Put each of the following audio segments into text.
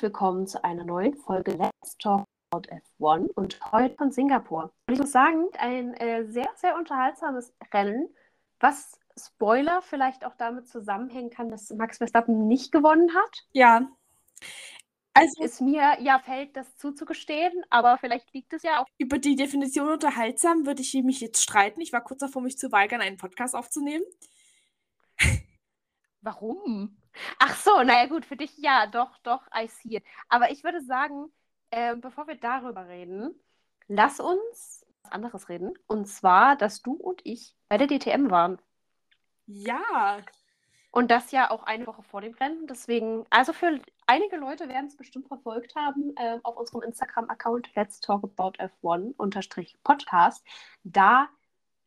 herzlich willkommen zu einer neuen Folge Let's Talk About F1 und heute von Singapur. Und ich muss sagen, ein äh, sehr, sehr unterhaltsames Rennen, was Spoiler vielleicht auch damit zusammenhängen kann, dass Max Verstappen nicht gewonnen hat. Ja. Also ist mir ja fällt, das zuzugestehen, aber vielleicht liegt es ja auch. Über die Definition unterhaltsam würde ich mich jetzt streiten. Ich war kurz davor, mich zu weigern, einen Podcast aufzunehmen. Warum? Ach so, naja gut, für dich ja, doch, doch, I see it. Aber ich würde sagen, äh, bevor wir darüber reden, lass uns was anderes reden. Und zwar, dass du und ich bei der DTM waren. Ja. Und das ja auch eine Woche vor dem Rennen. Deswegen, also für einige Leute werden es bestimmt verfolgt haben äh, auf unserem Instagram-Account Let's Talk About F1-Podcast. Da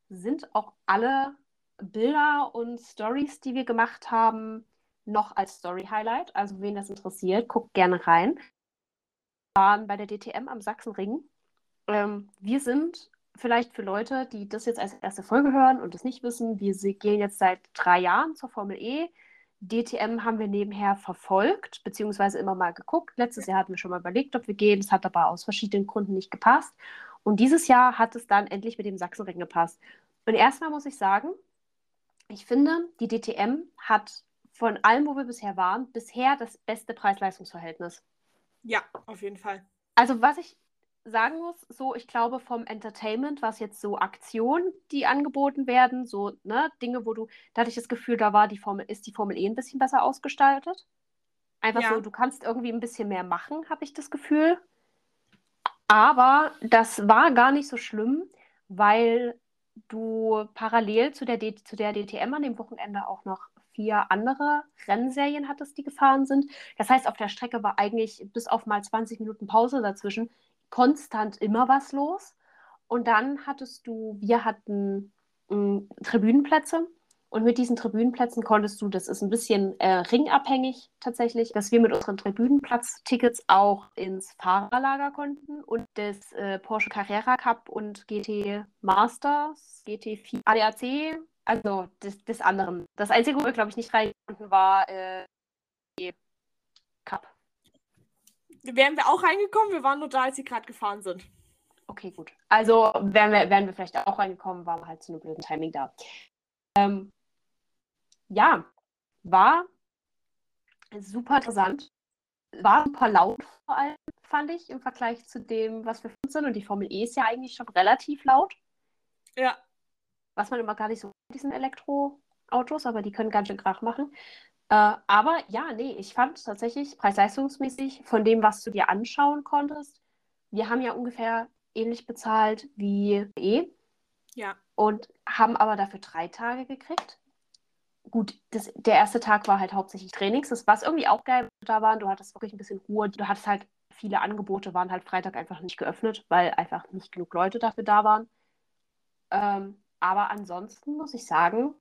sind auch alle Bilder und Stories, die wir gemacht haben, noch als Story-Highlight. Also wen das interessiert, guckt gerne rein. Wir waren bei der DTM am Sachsenring. Ähm, wir sind vielleicht für Leute, die das jetzt als erste Folge hören und das nicht wissen, wir gehen jetzt seit drei Jahren zur Formel E. DTM haben wir nebenher verfolgt, beziehungsweise immer mal geguckt. Letztes Jahr hatten wir schon mal überlegt, ob wir gehen. Es hat aber aus verschiedenen Gründen nicht gepasst. Und dieses Jahr hat es dann endlich mit dem Sachsenring gepasst. Und erstmal muss ich sagen, ich finde, die DTM hat von allem, wo wir bisher waren, bisher das beste Preis-Leistungs-Verhältnis. Ja, auf jeden Fall. Also was ich sagen muss, so ich glaube vom Entertainment, was jetzt so Aktionen, die angeboten werden, so ne, Dinge, wo du, da hatte ich das Gefühl, da war die Formel, ist die Formel E ein bisschen besser ausgestaltet. Einfach ja. so, du kannst irgendwie ein bisschen mehr machen, habe ich das Gefühl. Aber das war gar nicht so schlimm, weil du parallel zu der, D zu der DTM an dem Wochenende auch noch vier andere Rennserien hattest, die gefahren sind. Das heißt, auf der Strecke war eigentlich bis auf mal 20 Minuten Pause dazwischen konstant immer was los. Und dann hattest du, wir hatten mh, hm, Tribünenplätze. Und mit diesen Tribünenplätzen konntest du, das ist ein bisschen äh, ringabhängig tatsächlich, dass wir mit unseren Tribünenplatztickets auch ins Fahrerlager konnten und das äh, Porsche Carrera Cup und GT Masters, GT4 ADAC also des, des anderen. Das Einzige, wo wir, glaube ich, nicht rein konnten, war äh, Cup. Wären wir auch reingekommen? Wir waren nur da, als sie gerade gefahren sind. Okay, gut. Also wären wir, wären wir vielleicht auch reingekommen, waren wir halt zu einem blöden Timing da. Ähm, ja, war super interessant. War super laut vor allem, fand ich, im Vergleich zu dem, was wir sind. Und die Formel E ist ja eigentlich schon relativ laut. Ja. Was man immer gar nicht so diesen Elektroautos, aber die können ganz schön Krach machen. Äh, aber ja, nee, ich fand tatsächlich preis-leistungsmäßig von dem, was du dir anschauen konntest, wir haben ja ungefähr ähnlich bezahlt wie E. Ja. Und haben aber dafür drei Tage gekriegt. Gut, das, der erste Tag war halt hauptsächlich Trainings. Das war irgendwie auch geil, da waren. Du hattest wirklich ein bisschen Ruhe. Du hattest halt viele Angebote, waren halt Freitag einfach nicht geöffnet, weil einfach nicht genug Leute dafür da waren. Ähm, aber ansonsten muss ich sagen,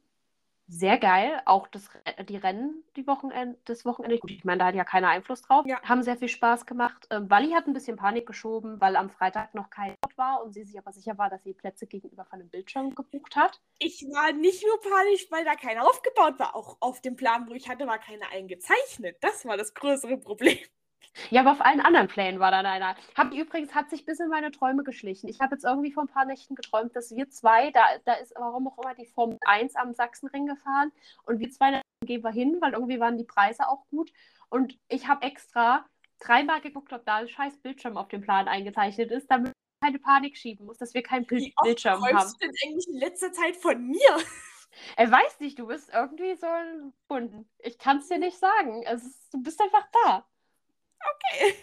sehr geil. Auch das, die Rennen die Wochenende, das Wochenende. Gut, ich meine, da hat ja keiner Einfluss drauf. Ja. Haben sehr viel Spaß gemacht. Ähm, Wally hat ein bisschen Panik geschoben, weil am Freitag noch kein Ort war und sie sich aber sicher war, dass sie Plätze gegenüber von dem Bildschirm gebucht hat. Ich war nicht nur panisch, weil da keiner aufgebaut war. Auch auf dem Plan, wo ich hatte, war keiner eingezeichnet. Das war das größere Problem. Ja, aber auf allen anderen Plänen war dann einer. Hab, übrigens hat sich bis in meine Träume geschlichen. Ich habe jetzt irgendwie vor ein paar Nächten geträumt, dass wir zwei, da, da ist warum auch immer die Formel 1 am Sachsenring gefahren und wir zwei gehen wir hin, weil irgendwie waren die Preise auch gut. Und ich habe extra dreimal geguckt, ob da ein scheiß Bildschirm auf dem Plan eingezeichnet ist, damit ich keine Panik schieben muss, dass wir keinen Bild Wie Bildschirm oft haben. du denn eigentlich in letzter Zeit von mir? Er weiß nicht, du bist irgendwie so ein Bunden. Ich kann es dir nicht sagen. Es ist, du bist einfach da. Okay.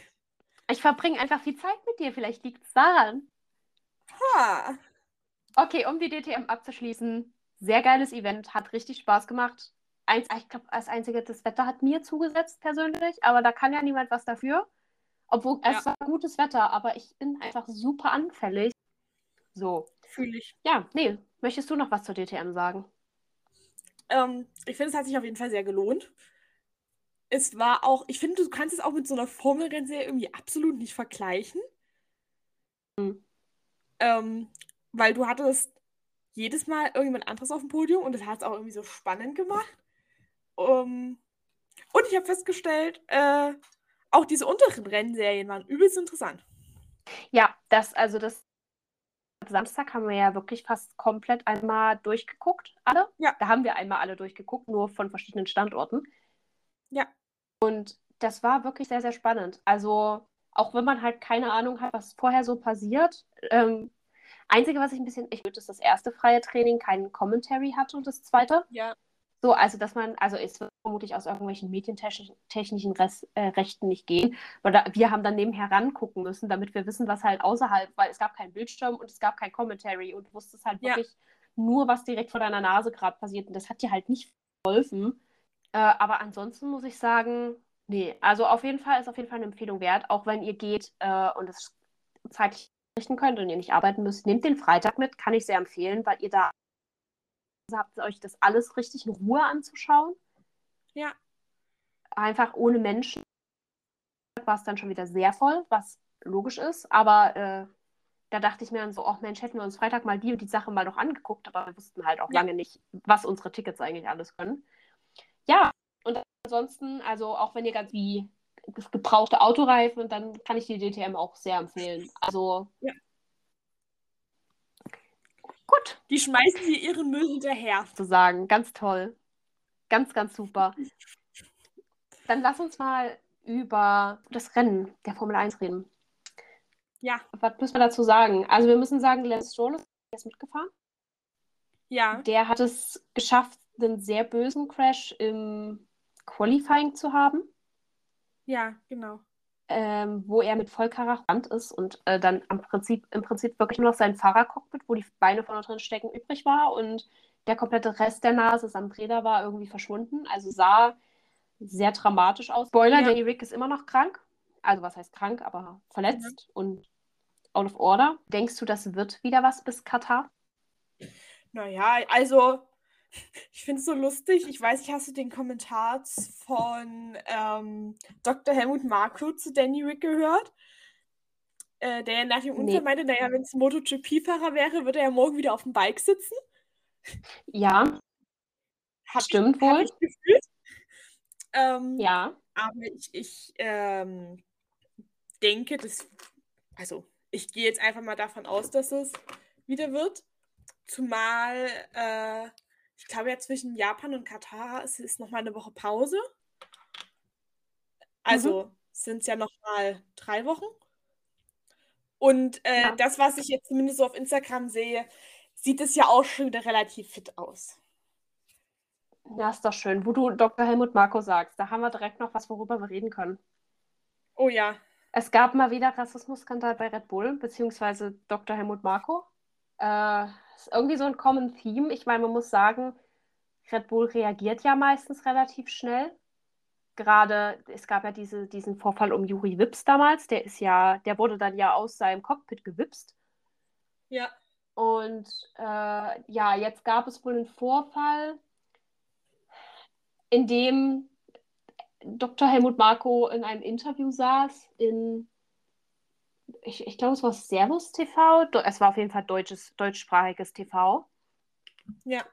Ich verbringe einfach viel Zeit mit dir. Vielleicht liegt es daran. Ha. Okay, um die DTM abzuschließen. Sehr geiles Event. Hat richtig Spaß gemacht. Eins, ich glaube, als einzige, das Wetter hat mir zugesetzt persönlich, aber da kann ja niemand was dafür. Obwohl ja. es war gutes Wetter, aber ich bin einfach super anfällig. So. Fühle ich. Ja, nee. Möchtest du noch was zur DTM sagen? Ähm, ich finde, es hat sich auf jeden Fall sehr gelohnt es war auch, ich finde, du kannst es auch mit so einer Formelrennserie irgendwie absolut nicht vergleichen. Mhm. Ähm, weil du hattest jedes Mal irgendjemand anderes auf dem Podium und das hat es auch irgendwie so spannend gemacht. Um, und ich habe festgestellt, äh, auch diese unteren Rennserien waren übelst interessant. Ja, das, also das Samstag haben wir ja wirklich fast komplett einmal durchgeguckt, alle. Ja. Da haben wir einmal alle durchgeguckt, nur von verschiedenen Standorten. Ja. Und das war wirklich sehr, sehr spannend. Also, auch wenn man halt keine Ahnung hat, was vorher so passiert. Ähm, Einzige, was ich ein bisschen, ich würde, ist das erste freie Training kein Commentary hatte und das zweite. Ja. So, also dass man, also es wird vermutlich aus irgendwelchen medientechnischen Res, äh, Rechten nicht gehen, weil da, wir haben dann nebenher rangucken müssen, damit wir wissen, was halt außerhalb, weil es gab keinen Bildschirm und es gab kein Commentary und du wusstest halt Ja. wirklich nur, was direkt vor deiner Nase gerade passiert und das hat dir halt nicht geholfen. Äh, aber ansonsten muss ich sagen, nee, also auf jeden Fall ist auf jeden Fall eine Empfehlung wert, auch wenn ihr geht äh, und es zeitlich richten könnt und ihr nicht arbeiten müsst, nehmt den Freitag mit, kann ich sehr empfehlen, weil ihr da habt, euch das alles richtig in Ruhe anzuschauen. Ja. Einfach ohne Menschen war es dann schon wieder sehr voll, was logisch ist, aber äh, da dachte ich mir dann so, ach Mensch, hätten wir uns Freitag mal die und die Sache mal noch angeguckt, aber wir wussten halt auch Ja. lange nicht, was unsere Tickets eigentlich alles können. Ja, und ansonsten, also auch wenn ihr ganz wie gebrauchte Autoreifen, dann kann ich die DTM auch sehr empfehlen. Also Ja. gut Die schmeißen dir ihren Müll hinterher. zu sagen. Ganz toll. Ganz, ganz super. Dann lass uns mal über das Rennen der Formel 1 reden. Ja. Was müssen wir dazu sagen? Also wir müssen sagen, Lance Stroll ist mitgefahren. Ja. Der hat es geschafft, einen sehr bösen Crash im Qualifying zu haben, Ja, genau. ähm, wo er mit Vollkaracho ist und äh, dann am Prinzip, im Prinzip wirklich nur noch sein Fahrercockpit, wo die Beine vorne drin stecken, übrig war und der komplette Rest der Nase am Räder war irgendwie verschwunden. Also sah sehr dramatisch aus. Spoiler, Ja. Danny Rick ist immer noch krank. Also was heißt krank, aber verletzt und out of order. Denkst du, das wird wieder was bis Katar? Naja, also, ich finde es so lustig. Ich weiß nicht, hast du den Kommentar von ähm, Dr. Helmut Marko zu Danny Rick gehört? Äh, der nach dem Unfall Nee. meinte, naja, wenn es ein MotoGP-Fahrer wäre, würde er ja morgen wieder auf dem Bike sitzen. Ja, Hab Stimmt ich, wohl. ich gefühlt. Ähm, ja. Aber ich, ich ähm, denke, dass, also ich gehe jetzt einfach mal davon aus, dass es wieder wird. Zumal, äh, ich glaube ja zwischen Japan und Katar es ist noch mal eine Woche Pause. Also sind es ja noch mal drei Wochen. Und äh, Ja. das, was ich jetzt zumindest so auf Instagram sehe, sieht es ja auch schon wieder relativ fit aus. Ja, ist doch schön. Wo du Dr. Helmut Marko sagst, da haben wir direkt noch was, worüber wir reden können. Oh ja. Es gab mal wieder Rassismusskandal bei Red Bull, beziehungsweise Dr. Helmut Marko. Äh, ist irgendwie so ein Common Theme. Ich meine, man muss sagen, Red Bull reagiert ja meistens relativ schnell. Gerade, es gab ja diese, diesen Vorfall um Juri Wips damals, der ist ja, der wurde dann ja aus seinem Cockpit gewipst. Ja. Und äh, ja, jetzt gab es wohl einen Vorfall, in dem Dr. Helmut Marko in einem Interview saß, in, ich, ich glaube, es war Servus TV. Es war auf jeden Fall deutsches, deutschsprachiges TV. Ja.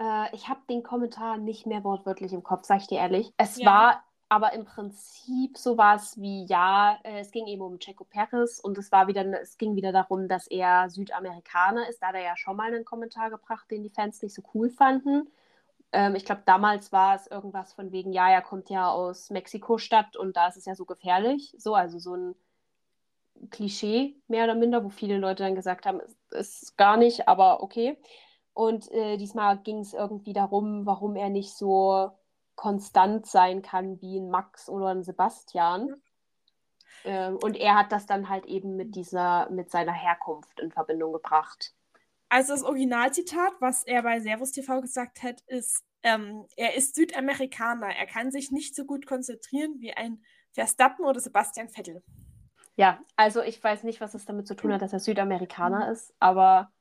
Äh, ich habe den Kommentar nicht mehr wortwörtlich im Kopf, sag ich dir ehrlich. Es Ja. war aber im Prinzip sowas wie, ja, äh, es ging eben um Checo Perez und es war wieder, es ging wieder darum, dass er Südamerikaner ist. Da hat er ja schon mal einen Kommentar gebracht, den die Fans nicht so cool fanden. Ähm, ich glaube, damals war es irgendwas von wegen, ja, er kommt ja aus Mexiko-Stadt und da ist es ja so gefährlich. So, also so ein Klischee, mehr oder minder, wo viele Leute dann gesagt haben, es ist gar nicht, aber okay. Und äh, diesmal ging es irgendwie darum, warum er nicht so konstant sein kann wie ein Max oder ein Sebastian. Ähm, und er hat das dann halt eben mit dieser, mit seiner Herkunft in Verbindung gebracht. Also das Originalzitat, was er bei Servus TV gesagt hat, ist, ähm, er ist Südamerikaner. Er kann sich nicht so gut konzentrieren wie ein Verstappen oder Sebastian Vettel. Ja, also ich weiß nicht, was es damit zu tun hat, dass er Südamerikaner ist, aber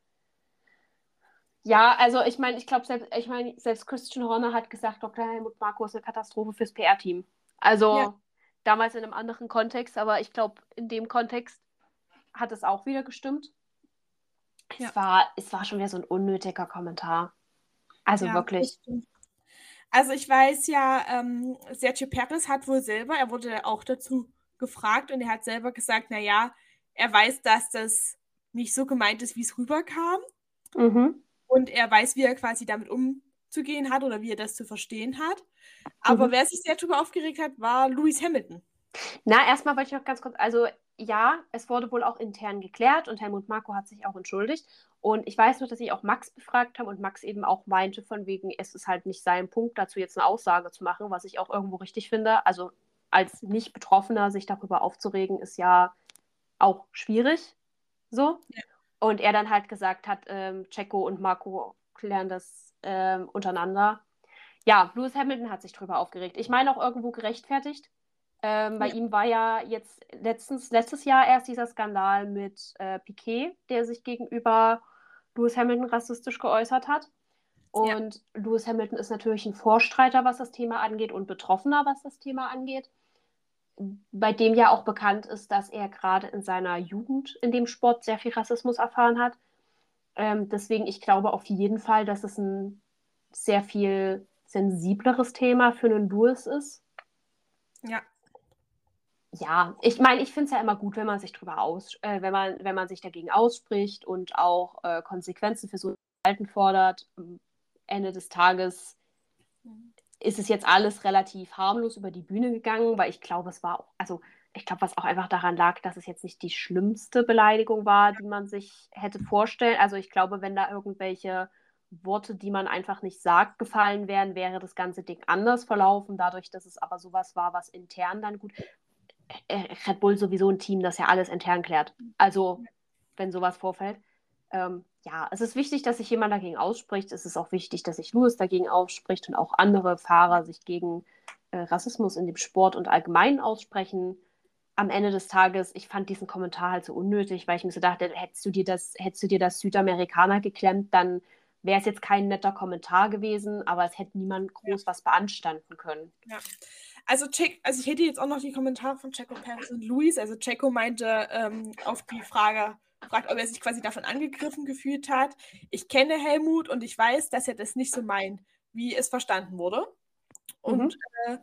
ja, also ich meine, ich glaube, selbst, ich meine, selbst Christian Horner hat gesagt, Dr. Helmut Marko ist eine Katastrophe fürs PR-Team. Also Ja. damals in einem anderen Kontext, aber ich glaube, in dem Kontext hat es auch wieder gestimmt. Ja. Es war, es war schon wieder so ein unnötiger Kommentar. Also Ja, wirklich. Also ich weiß ja, ähm, Sergio Perez hat wohl selber, er wurde auch dazu gefragt und er hat selber gesagt, naja, er weiß, dass das nicht so gemeint ist, wie es rüberkam. Mhm. Und er weiß, wie er quasi damit umzugehen hat oder wie er das zu verstehen hat. Aber mhm. wer sich sehr darüber aufgeregt hat, war Lewis Hamilton. Na, erstmal wollte ich noch ganz kurz, also ja, es wurde wohl auch intern geklärt und Helmut Marko hat sich auch entschuldigt. Und ich weiß noch, dass ich auch Max befragt habe und Max eben auch meinte, von wegen, es ist halt nicht sein Punkt, dazu jetzt eine Aussage zu machen, was ich auch irgendwo richtig finde. Also als Nicht-Betroffener sich darüber aufzuregen, ist ja auch schwierig. So. Ja. Und er dann halt gesagt hat, ähm, Checo und Marco klären das ähm, untereinander. Ja, Lewis Hamilton hat sich darüber aufgeregt. Ich meine auch irgendwo gerechtfertigt. Ähm, bei ja. ihm war ja jetzt letztens, letztes Jahr erst dieser Skandal mit äh, Piquet, der sich gegenüber Lewis Hamilton rassistisch geäußert hat. Und ja. Lewis Hamilton ist natürlich ein Vorstreiter, was das Thema angeht und Betroffener, was das Thema angeht. Bei dem ja auch bekannt ist, dass er gerade in seiner Jugend in dem Sport sehr viel Rassismus erfahren hat. Ähm, deswegen, ich glaube auf jeden Fall, dass es ein sehr viel sensibleres Thema für einen Lewis ist. Ja ja, ich meine, ich finde es ja immer gut, wenn man sich drüber aus, äh, wenn man, wenn man sich dagegen ausspricht und auch äh, Konsequenzen für so ein Verhalten fordert. Ende des Tages ist es jetzt alles relativ harmlos über die Bühne gegangen, weil ich glaube, es war auch, also ich glaube, was auch einfach daran lag, dass es jetzt nicht die schlimmste Beleidigung war, die man sich hätte vorstellen. Also ich glaube, wenn da irgendwelche Worte, die man einfach nicht sagt, gefallen wären, wäre das ganze Ding anders verlaufen. Dadurch, dass es aber sowas war, was intern dann gut. Äh, Red Bull sowieso ein Team, das ja alles intern klärt. Also, wenn sowas vorfällt. Ähm, ja, es ist wichtig, dass sich jemand dagegen ausspricht. Es ist auch wichtig, dass sich Lewis dagegen ausspricht und auch andere Fahrer sich gegen äh, Rassismus in dem Sport und allgemein aussprechen. Am Ende des Tages, ich fand diesen Kommentar halt so unnötig, weil ich mir so dachte, hättest du dir das, hättest du dir das Südamerikaner geklemmt, dann wäre es jetzt kein netter Kommentar gewesen, aber es hätte niemand groß was beanstanden können. Ja. Also, Check, also ich hätte jetzt auch noch die Kommentare von Checo Perez und Luis. Also Checo meinte ähm, auf die Frage, fragt, ob er sich quasi davon angegriffen gefühlt hat. Ich kenne Helmut und ich weiß, dass er das nicht so meint, wie es verstanden wurde. Und mhm. äh,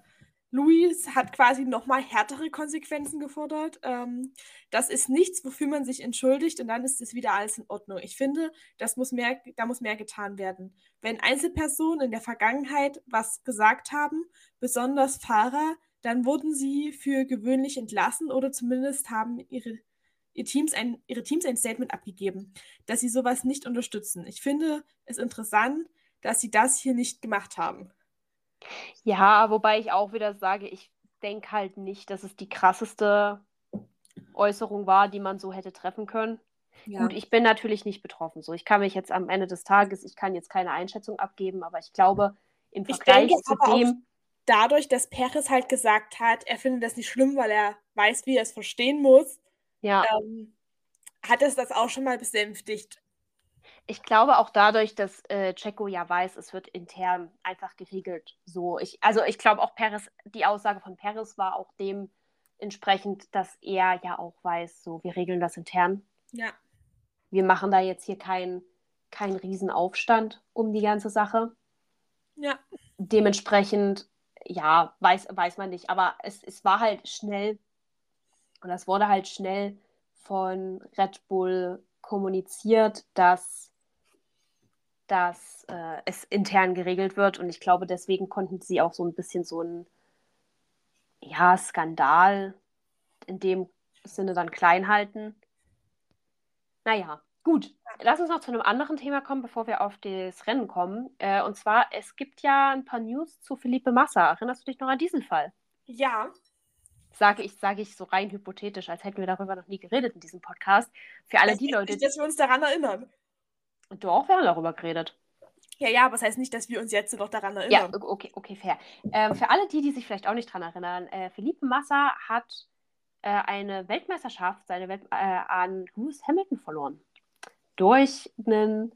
Luis hat quasi nochmal härtere Konsequenzen gefordert. Ähm, das ist nichts, wofür man sich entschuldigt und dann ist es wieder alles in Ordnung. Ich finde, das muss mehr, da muss mehr getan werden. Wenn Einzelpersonen in der Vergangenheit was gesagt haben, besonders Fahrer, dann wurden sie für gewöhnlich entlassen oder zumindest haben ihre, ihr Teams ein, ihre Teams ein Statement abgegeben, dass sie sowas nicht unterstützen. Ich finde es interessant, dass sie das hier nicht gemacht haben. Ja, wobei ich auch wieder sage, ich denke halt nicht, dass es die krasseste Äußerung war, die man so hätte treffen können. Ja. Gut, ich bin natürlich nicht betroffen. So, ich kann mich jetzt am Ende des Tages, ich kann jetzt keine Einschätzung abgeben, aber ich glaube, im Vergleich denke, zu dem. Dadurch, dass Peres halt gesagt hat, er findet das nicht schlimm, weil er weiß, wie er es verstehen muss, ja. ähm, hat es das auch schon mal besänftigt ich glaube auch dadurch, dass äh, Checo ja weiß, es wird intern einfach geregelt. So, ich, also ich glaube auch Perez, die Aussage von Perez war auch dementsprechend, dass er ja auch weiß, so wir regeln das intern. Ja. Wir machen da jetzt hier keinen kein Riesenaufstand um die ganze Sache. Ja. Dementsprechend, ja, weiß, weiß man nicht. Aber es, es war halt schnell und das wurde halt schnell von Red Bull kommuniziert, dass dass äh, es intern geregelt wird. Und ich glaube, deswegen konnten sie auch so ein bisschen so ein ja, Skandal in dem Sinne dann klein halten. Naja, gut. Lass uns noch zu einem anderen Thema kommen, bevor wir auf das Rennen kommen. Äh, und zwar, es gibt ja ein paar News zu Felipe Massa. Erinnerst du dich noch an diesen Fall? Ja. Sage ich, sage ich so rein hypothetisch, als hätten wir darüber noch nie geredet in diesem Podcast. Für alle das die Leute. Nicht, dass wir uns daran erinnern. Doch, wir haben darüber geredet. Ja, ja, aber das heißt nicht, dass wir uns jetzt noch daran erinnern. Ja, okay, okay, fair. Ähm, für alle die, die sich vielleicht auch nicht daran erinnern, äh, Philippe Massa hat äh, eine Weltmeisterschaft seine Welt, äh, an Lewis Hamilton verloren. Durch ein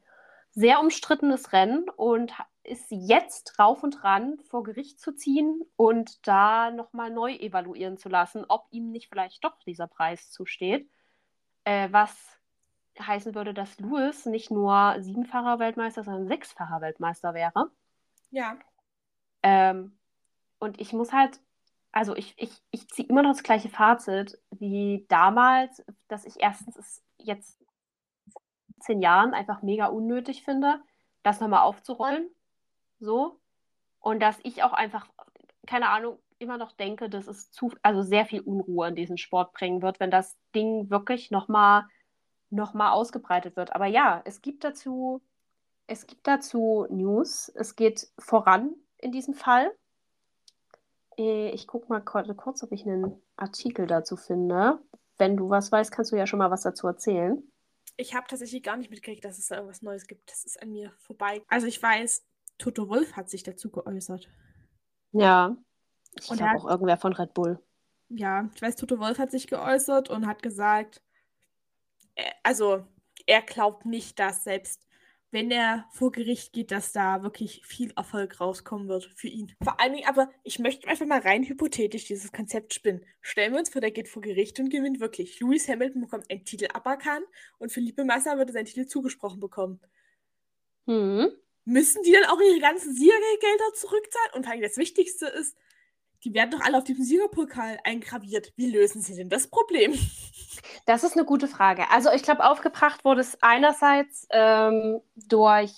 sehr umstrittenes Rennen und ist jetzt drauf und dran, vor Gericht zu ziehen und da nochmal neu evaluieren zu lassen, ob ihm nicht vielleicht doch dieser Preis zusteht. Äh, was heißen würde, dass Lewis nicht nur siebenfacher Weltmeister, sondern sechsfacher Weltmeister wäre. Ja. Ähm, und ich muss halt also ich, ich, ich ziehe immer noch das gleiche Fazit wie damals, dass ich erstens es jetzt zehn Jahren einfach mega unnötig finde, das nochmal aufzurollen. So. Und dass ich auch einfach, keine Ahnung, immer noch denke, dass es zu, also sehr viel Unruhe in diesen Sport bringen wird, wenn das Ding wirklich nochmal noch mal ausgebreitet wird. Aber ja, es gibt dazu, es gibt dazu News. Es geht voran in diesem Fall. Äh, ich gucke mal kurz, ob ich einen Artikel dazu finde. Wenn du was weißt, kannst du ja schon mal was dazu erzählen. Ich habe tatsächlich gar nicht mitgekriegt, dass es da irgendwas Neues gibt. Das ist an mir vorbei. Also ich weiß, Toto Wolf hat sich dazu geäußert. Ja, ich glaube auch irgendwer von Red Bull. Ja, ich weiß, Toto Wolf hat sich geäußert und hat gesagt, äh, also er glaubt nicht, dass selbst wenn er vor Gericht geht, dass da wirklich viel Erfolg rauskommen wird für ihn. Vor allen Dingen, aber ich möchte einfach mal rein hypothetisch dieses Konzept spinnen. Stellen wir uns vor, der geht vor Gericht und gewinnt wirklich. Lewis Hamilton bekommt einen Titel aberkannt und Felipe Massa würde seinen Titel zugesprochen bekommen. Hm. Müssen die dann auch ihre ganzen Siegergelder zurückzahlen? Und vor allem das Wichtigste ist, die werden doch alle auf diesem Siegerpokal eingraviert. Wie lösen sie denn das Problem? Das ist eine gute Frage. Also ich glaube, aufgebracht wurde es einerseits ähm, durch,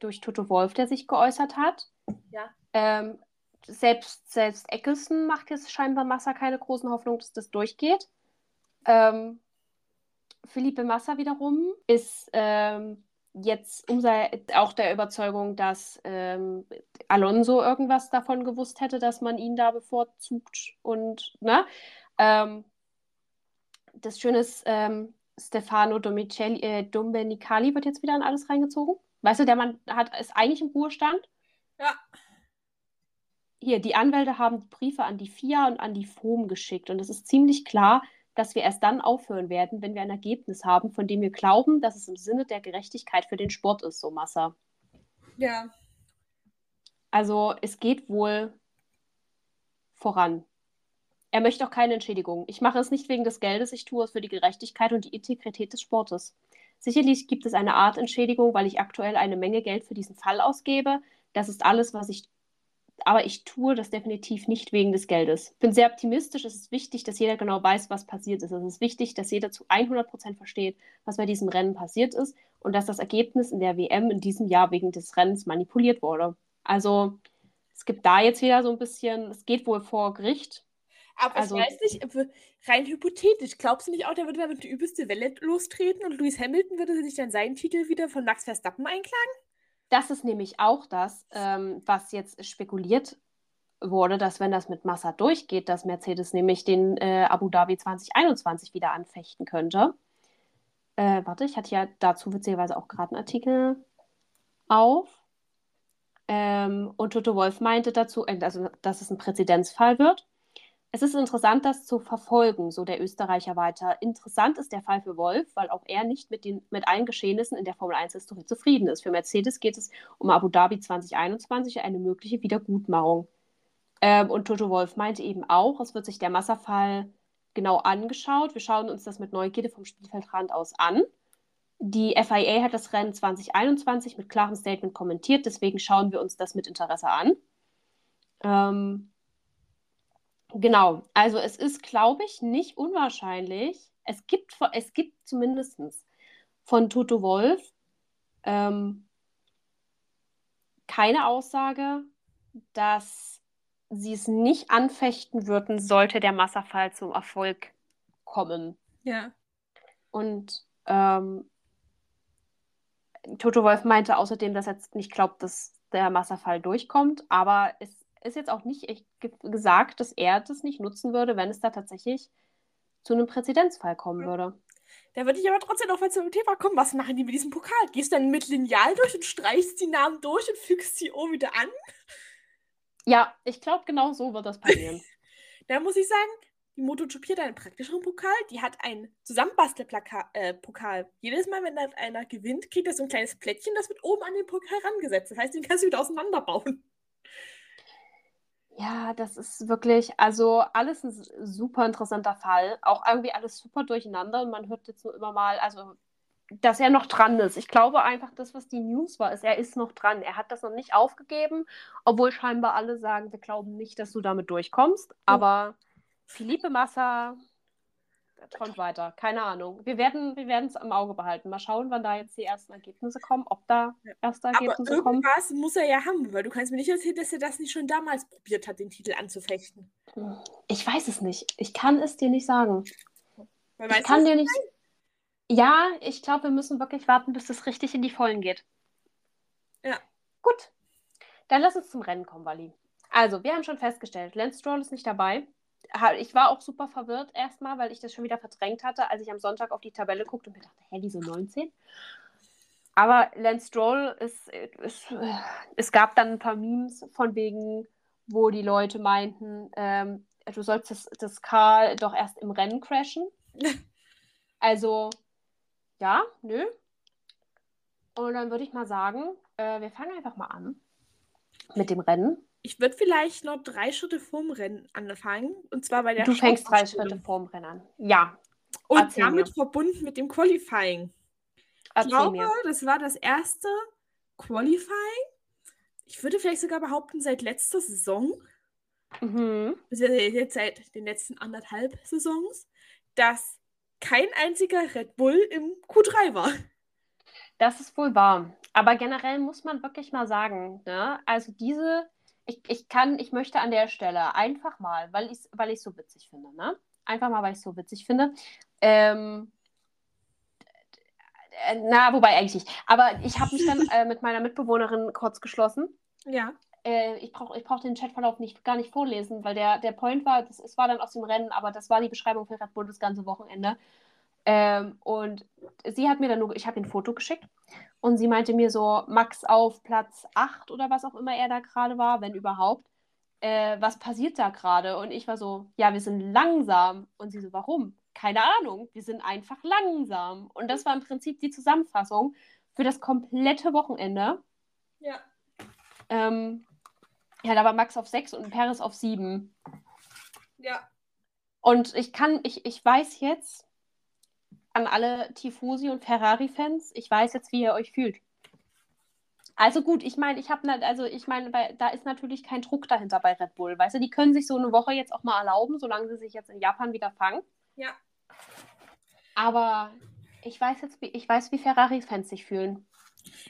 durch Toto Wolf, der sich geäußert hat. Ja. Ähm, selbst, selbst Eccleston macht jetzt scheinbar Massa keine großen Hoffnung, dass das durchgeht. Ähm, Felipe Massa wiederum ist ähm, jetzt umso auch der Überzeugung, dass ähm, Alonso irgendwas davon gewusst hätte, dass man ihn da bevorzugt und ne? Ähm, das Schöne ist, ähm, Stefano Domicelli, äh, Domenicali wird jetzt wieder in alles reingezogen. Weißt du, der Mann hat, ist eigentlich im Ruhestand. Ja. Hier, die Anwälte haben die Briefe an die FIA und an die FOM geschickt. Und es ist ziemlich klar, dass wir erst dann aufhören werden, wenn wir ein Ergebnis haben, von dem wir glauben, dass es im Sinne der Gerechtigkeit für den Sport ist, so Massa. Ja. Also es geht wohl voran. Er möchte auch keine Entschädigung. Ich mache es nicht wegen des Geldes, ich tue es für die Gerechtigkeit und die Integrität des Sportes. Sicherlich gibt es eine Art Entschädigung, weil ich aktuell eine Menge Geld für diesen Fall ausgebe. Das ist alles, was ich aber ich tue das definitiv nicht wegen des Geldes. Ich bin sehr optimistisch. Es ist wichtig, dass jeder genau weiß, was passiert ist. Es ist wichtig, dass jeder zu 100 Prozent versteht, was bei diesem Rennen passiert ist und dass das Ergebnis in der WM in diesem Jahr wegen des Rennens manipuliert wurde. Also es gibt da jetzt wieder so ein bisschen, es geht wohl vor Gericht. Aber also, ich weiß nicht, rein hypothetisch, glaubst du nicht auch, der würde damit die übelste Welle lostreten und Lewis Hamilton würde sich dann seinen Titel wieder von Max Verstappen einklagen? Das ist nämlich auch das, ähm, was jetzt spekuliert wurde, dass wenn das mit Massa durchgeht, dass Mercedes nämlich den äh, Abu Dhabi 2021 wieder anfechten könnte. Äh, warte, ich hatte ja dazu witzigerweise auch gerade einen Artikel auf. Ähm, und Toto Wolf meinte dazu, äh, also, dass es ein Präzedenzfall wird. Es ist interessant, das zu verfolgen, so der Österreicher weiter. Interessant ist der Fall für Wolf, weil auch er nicht mit, den, mit allen Geschehnissen in der Formel 1-Historie zufrieden ist. Für Mercedes geht es um Abu Dhabi 2021, eine mögliche Wiedergutmachung. Ähm, und Toto Wolf meinte eben auch, es wird sich der Massafall genau angeschaut. Wir schauen uns das mit Neugierde vom Spielfeldrand aus an. Die FIA hat das Rennen 2021 mit klarem Statement kommentiert, deswegen schauen wir uns das mit Interesse an. Ähm, Genau, also es ist, glaube ich, nicht unwahrscheinlich. Es gibt, es gibt zumindest von Toto Wolf ähm, keine Aussage, dass sie es nicht anfechten würden, sollte der Massafall zum Erfolg kommen. Ja. Und ähm, Toto Wolf meinte außerdem, dass er jetzt nicht glaubt, dass der Massafall durchkommt, aber es ist jetzt auch nicht echt gesagt, dass er das nicht nutzen würde, wenn es da tatsächlich zu einem Präzedenzfall kommen würde. Da würde ich aber trotzdem noch mal zum Thema kommen. Was machen die mit diesem Pokal? Gehst du dann mit Lineal durch und streichst die Namen durch und fügst sie oben wieder an? Ja, ich glaube, genau so wird das passieren. da muss ich sagen, die MotoGP hat einen praktischen Pokal. Die hat einen Zusammenbastelpokal. Äh, Jedes Mal, wenn da einer gewinnt, kriegt er so ein kleines Plättchen, das wird oben an den Pokal herangesetzt. Das heißt, den kannst du wieder auseinanderbauen. Ja, das ist wirklich, also alles ein super interessanter Fall. Auch irgendwie alles super durcheinander und man hört jetzt nur immer mal, also dass er noch dran ist. Ich glaube einfach, das, was die News war, ist, er ist noch dran. Er hat das noch nicht aufgegeben, obwohl scheinbar alle sagen, wir glauben nicht, dass du damit durchkommst. Aber Philippe Massa träumt weiter. Keine Ahnung. Wir werden wir es im Auge behalten. Mal schauen, wann da jetzt die ersten Ergebnisse kommen, ob da erste Ergebnisse Aber kommen. irgendwas muss er ja haben, weil du kannst mir nicht erzählen, dass er das nicht schon damals probiert hat, den Titel anzufechten. Ich weiß es nicht. Ich kann es dir nicht sagen. Weil, Ich kann dir nicht. Ja, ich glaube, wir müssen wirklich warten, bis es richtig in die Vollen geht. Ja. Gut. Dann lass uns zum Rennen kommen, Wally. Also, wir haben schon festgestellt, Lance Stroll ist nicht dabei. Ich war auch super verwirrt erstmal, weil ich das schon wieder verdrängt hatte, als ich am Sonntag auf die Tabelle guckte und mir dachte, hä, wieso 19? Aber Lance Stroll ist, ist es gab dann ein paar Memes von wegen, wo die Leute meinten, ähm, du sollst das, das Karl doch erst im Rennen crashen. Also, ja, nö. Und dann würde ich mal sagen, äh, wir fangen einfach mal an mit dem Rennen. Ich würde vielleicht noch drei Schritte vorm Rennen anfangen. Und zwar bei der Du fängst drei. Schritte vorm Rennen an. Ja, Und Erzähl damit mir. verbunden mit dem Qualifying. Ich erzähl glaube, mir. das war das erste Qualifying. Ich würde vielleicht sogar behaupten, seit letzter Saison, Mhm. jetzt seit den letzten anderthalb Saisons, dass kein einziger Red Bull im Q3 war. Das ist wohl wahr. Aber generell muss man wirklich mal sagen, ne? Also diese, ich, ich kann, ich möchte an der Stelle einfach mal, weil ich es weil ich's so witzig finde, ne? Einfach mal, weil ich es so witzig finde. Ähm, äh, na, wobei eigentlich nicht. Aber ich habe mich dann äh, mit meiner Mitbewohnerin kurz geschlossen. Ja. Äh, ich brauche ich brauch den Chatverlauf nicht, gar nicht vorlesen, weil der, der Point war, das, es war dann aus dem Rennen, aber das war die Beschreibung für Red Bull das ganze Wochenende. Ähm, und sie hat mir dann nur, ich habe ihr ein Foto geschickt und sie meinte mir so, Max auf Platz 8 oder was auch immer er da gerade war, wenn überhaupt. Äh, was passiert da gerade? Und ich war so, ja, wir sind langsam. Und sie so, warum? Keine Ahnung, wir sind einfach langsam. Und das war im Prinzip die Zusammenfassung für das komplette Wochenende. Ja. Ähm, ja, da war Max auf 6 und Perez auf 7. Ja. Und ich kann, ich, ich weiß jetzt an alle Tifosi und Ferrari-Fans, ich weiß jetzt, wie ihr euch fühlt. Also gut, ich meine, ich habe, also ich meine, da ist natürlich kein Druck dahinter bei Red Bull, weißt du, die können sich so eine Woche jetzt auch mal erlauben, solange sie sich jetzt in Japan wieder fangen. Ja. Aber ich weiß jetzt, wie, ich weiß, wie Ferrari-Fans sich fühlen.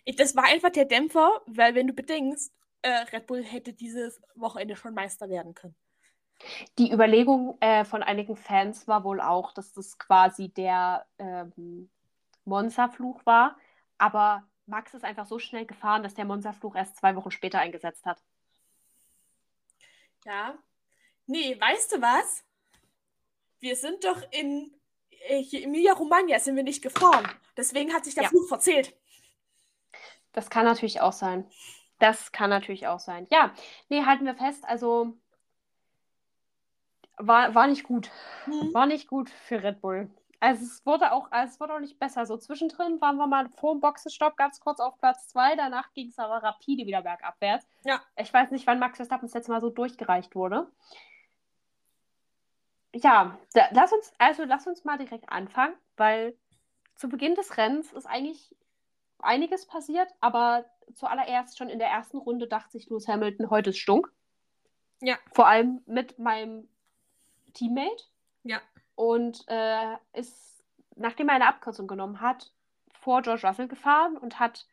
Ich- Das war einfach der Dämpfer, weil wenn du bedenkst, äh, Red Bull hätte dieses Wochenende schon Meister werden können. Die Überlegung äh, von einigen Fans war wohl auch, dass das quasi der ähm, Monza-Fluch war. Aber Max ist einfach so schnell gefahren, dass der Monza-Fluch erst zwei Wochen später eingesetzt hat. Ja. Nee, weißt du was? Wir sind doch in äh, hier Emilia-Romagna sind wir nicht gefahren. Deswegen hat sich der Ja. Fluch verzählt. Das kann natürlich auch sein. Das kann natürlich auch sein. Ja, nee, halten wir fest. Also war, war nicht gut. Hm. War nicht gut für Red Bull. Also es wurde auch, also es wurde auch nicht besser. So zwischendrin waren wir mal vor dem Boxenstopp ganz kurz auf Platz zwei. Danach ging es aber rapide wieder bergabwärts. Ja. Ich weiß nicht, wann Max Verstappen das letzte Mal so durchgereicht wurde. Ja, da, lass uns, also lass uns mal direkt anfangen, weil zu Beginn des Rennens ist eigentlich einiges passiert, aber zuallererst schon in der ersten Runde dachte sich Lewis Hamilton, heute ist Stunk. Ja. Vor allem mit meinem Teammate. Ja. Und äh, ist, nachdem er eine Abkürzung genommen hat, vor George Russell gefahren und hat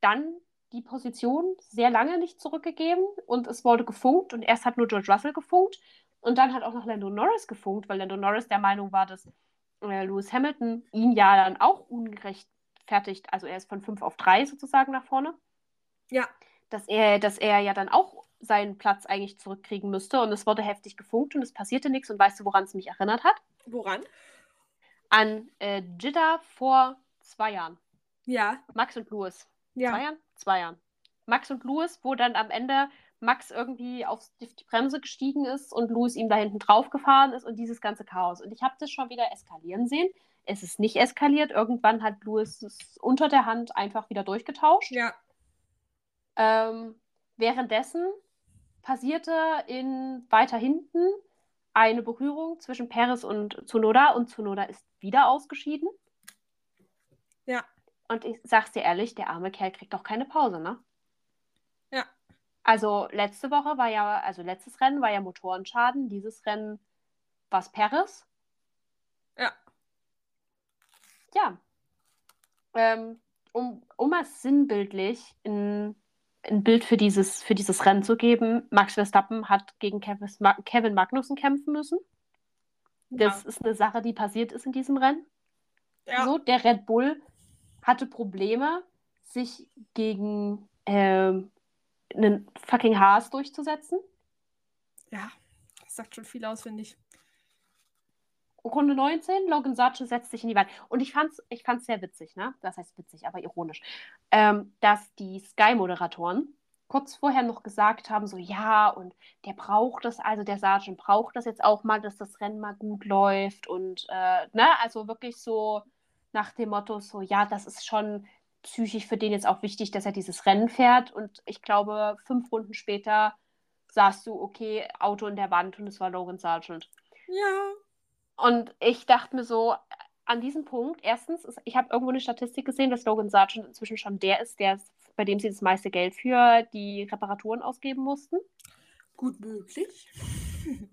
dann die Position sehr lange nicht zurückgegeben und es wurde gefunkt und erst hat nur George Russell gefunkt und dann hat auch noch Lando Norris gefunkt, weil Lando Norris der Meinung war, dass äh, Lewis Hamilton ihn ja dann auch ungerechtfertigt, also er ist von 5 auf 3 sozusagen nach vorne. Ja. Dass er, dass er ja dann auch seinen Platz eigentlich zurückkriegen müsste und es wurde heftig gefunkt und es passierte nichts und weißt du, woran es mich erinnert hat? Woran? An äh, Jeddah vor zwei Jahren. Ja. Max und. Zwei Ja. Jahren? Zwei Jahren. Max und Lewis, wo dann am Ende Max irgendwie auf die Bremse gestiegen ist und Lewis ihm da hinten drauf gefahren ist und dieses ganze Chaos. Und ich habe das schon wieder eskalieren sehen. Es ist nicht eskaliert. Irgendwann hat Lewis es unter der Hand einfach wieder durchgetauscht. Ja. Ähm, währenddessen passierte in weiter hinten eine Berührung zwischen Perez und Tsunoda und Tsunoda ist wieder ausgeschieden. Ja. Und ich sag's dir ehrlich, der arme Kerl kriegt doch keine Pause, ne? Ja. Also letzte Woche war ja, also letztes Rennen war ja Motorenschaden, dieses Rennen war es Paris. Ja. Ja. Ähm, um, um es sinnbildlich in ein Bild für dieses, für dieses Rennen zu geben, Max Verstappen hat gegen Kevin Magnussen kämpfen müssen. Das ja. ist eine Sache, die passiert ist in diesem Rennen. Ja. So, der Red Bull hatte Probleme, sich gegen ähm, einen fucking Haas durchzusetzen. Ja, das sagt schon viel aus, finde ich. Runde 19, Logan Sartre setzt sich in die Wand. Und ich fand's, ich fand's sehr witzig, ne? Das heißt witzig, aber ironisch. Ähm, dass die Sky-Moderatoren kurz vorher noch gesagt haben, so ja, und der braucht das, also der Sergeant braucht das jetzt auch mal, dass das Rennen mal gut läuft. Und äh, ne, also wirklich so nach dem Motto, so ja, das ist schon psychisch für den jetzt auch wichtig, dass er dieses Rennen fährt. Und ich glaube, fünf Runden später sahst du, okay, Auto in der Wand und es war Logan Sargent. Ja. Und ich dachte mir so, an diesem Punkt, erstens, ich habe irgendwo eine Statistik gesehen, dass Logan Sargent inzwischen schon der ist, der, bei dem sie das meiste Geld für die Reparaturen ausgeben mussten. Gut möglich.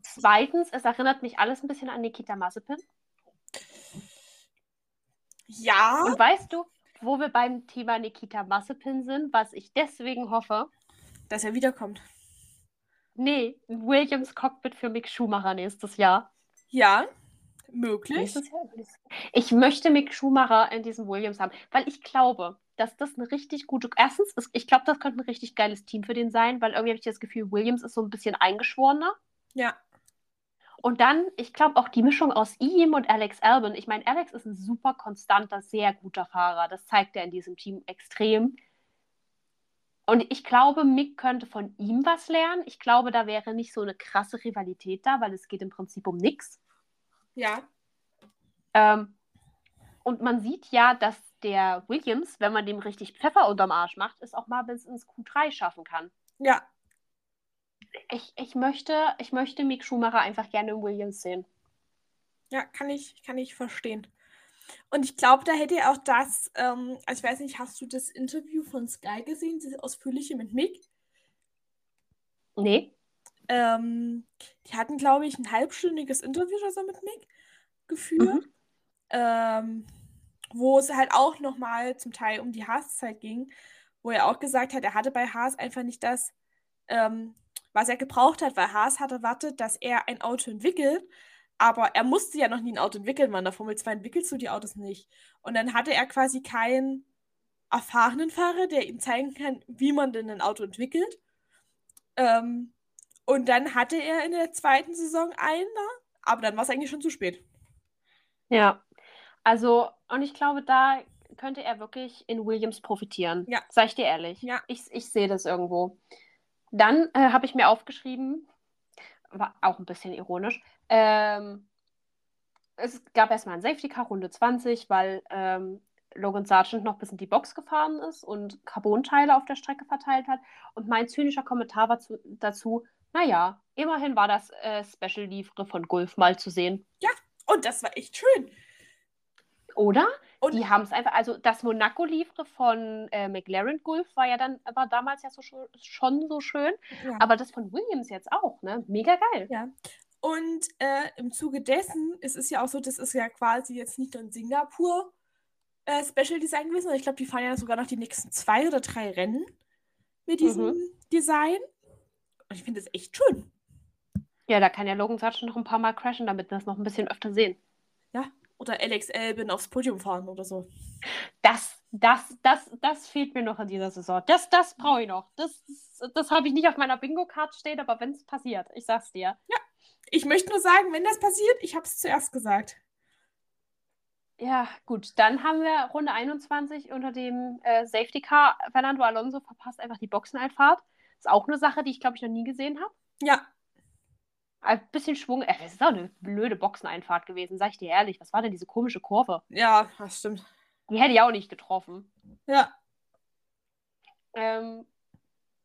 Zweitens, es erinnert mich alles ein bisschen an Nikita Mazepin. Ja. Und weißt du, wo wir beim Thema Nikita Mazepin sind, was ich deswegen hoffe? Dass er wiederkommt. Nee, Williams Cockpit für Mick Schumacher nächstes Jahr. Ja, möglich. Ich möchte Mick Schumacher in diesem Williams haben, weil ich glaube, dass das eine richtig gute. Erstens, ist, ich glaube, das könnte ein richtig geiles Team für den sein, weil irgendwie habe ich das Gefühl, Williams ist so ein bisschen eingeschworener. Ja. Und dann, ich glaube auch die Mischung aus ihm und Alex Albon. Ich meine, Alex ist ein super konstanter, sehr guter Fahrer. Das zeigt er in diesem Team extrem. Und ich glaube, Mick könnte von ihm was lernen. Ich glaube, da wäre nicht so eine krasse Rivalität da, weil es geht im Prinzip um nichts. Ja. Ähm, und man sieht ja, dass der Williams, wenn man dem richtig Pfeffer unterm Arsch macht, es auch mal bis ins Q3 schaffen kann. Ja. Ich, ich, möchte, ich möchte Mick Schumacher einfach gerne im Williams sehen. Ja, kann ich, kann ich verstehen. Und ich glaube, da hätte er auch das, ähm, also ich weiß nicht, hast du das Interview von Sky gesehen, das ausführliche mit Mick? Nee. Ähm, die hatten, glaube ich, ein halbstündiges Interview oder so mit Mick geführt, mhm. ähm, wo es halt auch nochmal zum Teil um die Haas-Zeit ging, wo er auch gesagt hat, er hatte bei Haas einfach nicht das, ähm, was er gebraucht hat, weil Haas hatte erwartet, dass er ein Auto entwickelt, aber er musste ja noch nie ein Auto entwickeln, weil in der Formel 2 entwickelst du die Autos nicht. Und dann hatte er quasi keinen erfahrenen Fahrer, der ihm zeigen kann, wie man denn ein Auto entwickelt. Ähm, und dann hatte er in der zweiten Saison einen, aber dann war es eigentlich schon zu spät. Ja, also, und ich glaube, da könnte er wirklich in Williams profitieren. Ja. Sag ich dir ehrlich. Ja. Ich, ich sehe das irgendwo. Dann äh, habe ich mir aufgeschrieben, war auch ein bisschen ironisch, ähm, es gab erstmal ein Safety Car Runde 20, weil ähm, Logan Sargent noch bis in die Box gefahren ist und Carbonteile auf der Strecke verteilt hat. Und mein zynischer Kommentar war zu, dazu, naja, immerhin war das äh, Special Livre von Gulf mal zu sehen. Ja, und das war echt schön. Oder? Und die haben es einfach, also das Monaco-Livre von äh, McLaren Gulf war ja dann, war damals ja so schon so schön. Ja. Aber das von Williams jetzt auch, ne? Mega geil. Ja. Und äh, im Zuge dessen ist es ja auch so, das ist ja quasi jetzt nicht nur in Singapur äh, Special Design gewesen, sondern ich glaube, die fahren ja sogar noch die nächsten zwei oder drei Rennen mit diesem mhm. Design. Und ich finde das echt schön. Ja, da kann ja Logan Sargent noch ein paar Mal crashen, damit wir das noch ein bisschen öfter sehen. Ja, oder Alex Albin aufs Podium fahren oder so. Das, das, das, das fehlt mir noch in dieser Saison. Das, das brauche ich noch. Das, das habe ich nicht auf meiner Bingo-Card stehen, aber wenn es passiert, ich sag's dir. Ja, ich möchte nur sagen, wenn das passiert, ich habe es zuerst gesagt. Ja, gut. Dann haben wir Runde 21 unter dem äh, Safety Car. Fernando Alonso verpasst einfach die Boxeneinfahrt. Ist auch eine Sache, die ich, glaube ich, noch nie gesehen habe. Ja. Ein bisschen Schwung. Äh, das ist auch eine blöde Boxeneinfahrt gewesen, sag ich dir ehrlich. Was war denn diese komische Kurve? Ja, das stimmt. Die hätte ich auch nicht getroffen. Ja. Ähm,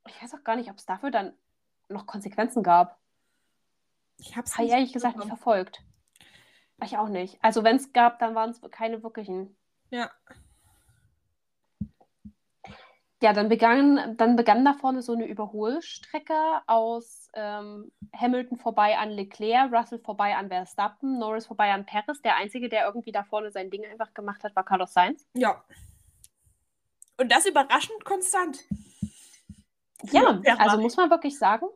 ich weiß auch gar nicht, ob es dafür dann noch Konsequenzen gab. Ich habe es ehrlich gesagt nicht verfolgt. Ich auch nicht. Also wenn es gab, dann waren es keine wirklichen. Ja. Ja, dann begann, dann begann da vorne so eine Überholstrecke aus ähm, Hamilton vorbei an Leclerc, Russell vorbei an Verstappen, Norris vorbei an Perez. Der Einzige, der irgendwie da vorne sein Ding einfach gemacht hat, war Carlos Sainz. Ja. Und das überraschend konstant. Ja, also muss man wirklich sagen.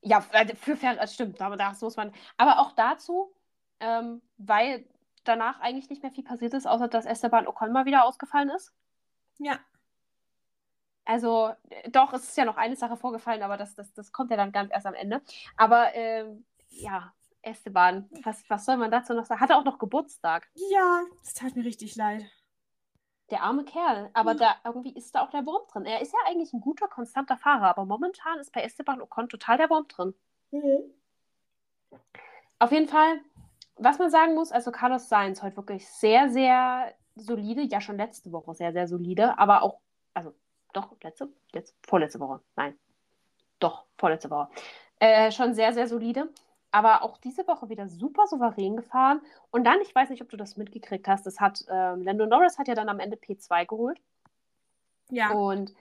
Ja, äh, für Ferrari, stimmt, aber das muss man. Aber auch dazu, ähm, weil danach eigentlich nicht mehr viel passiert ist, außer dass Esteban Ocon mal wieder ausgefallen ist. Ja. Also, äh, doch, es ist ja noch eine Sache vorgefallen, aber das, das, das kommt ja dann ganz erst am Ende. Aber ähm, ja, Esteban, was, was soll man dazu noch sagen? Hat er auch noch Geburtstag? Ja, das tat mir richtig leid. Der arme Kerl. Aber ja. da irgendwie ist da auch der Wurm drin. Er ist ja eigentlich ein guter, konstanter Fahrer, aber momentan ist bei Esteban Ocon total der Wurm drin. Mhm. Auf jeden Fall, was man sagen muss, also Carlos Sainz heute wirklich sehr, sehr solide, ja schon letzte Woche sehr, sehr solide, aber auch, also doch, letzte, jetzt, vorletzte Woche, nein, doch, vorletzte Woche, äh, schon sehr, sehr solide, aber auch diese Woche wieder super souverän gefahren. Und dann, ich weiß nicht, ob du das mitgekriegt hast, das hat, ähm, Lando Norris hat ja dann am Ende P2 geholt. Ja. Und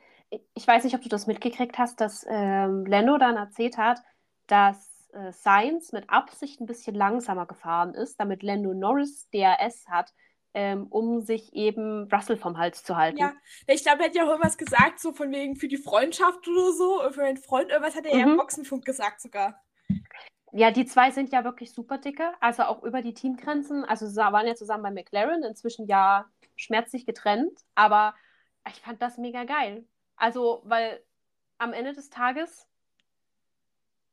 ich weiß nicht, ob du das mitgekriegt hast, dass ähm, Lando dann erzählt hat, dass äh, Sainz mit Absicht ein bisschen langsamer gefahren ist, damit Lando Norris DRS hat, ähm, um sich eben Russell vom Hals zu halten. Ja, ich glaube, er hat ja auch irgendwas gesagt, so von wegen für die Freundschaft oder so, für einen Freund, irgendwas hat er mhm. ja im mhm. Boxenfunk gesagt sogar. Ja, die zwei sind ja wirklich super dicke, also auch über die Teamgrenzen. Also sie waren ja zusammen bei McLaren, inzwischen ja schmerzlich getrennt, aber ich fand das mega geil. Also, weil am Ende des Tages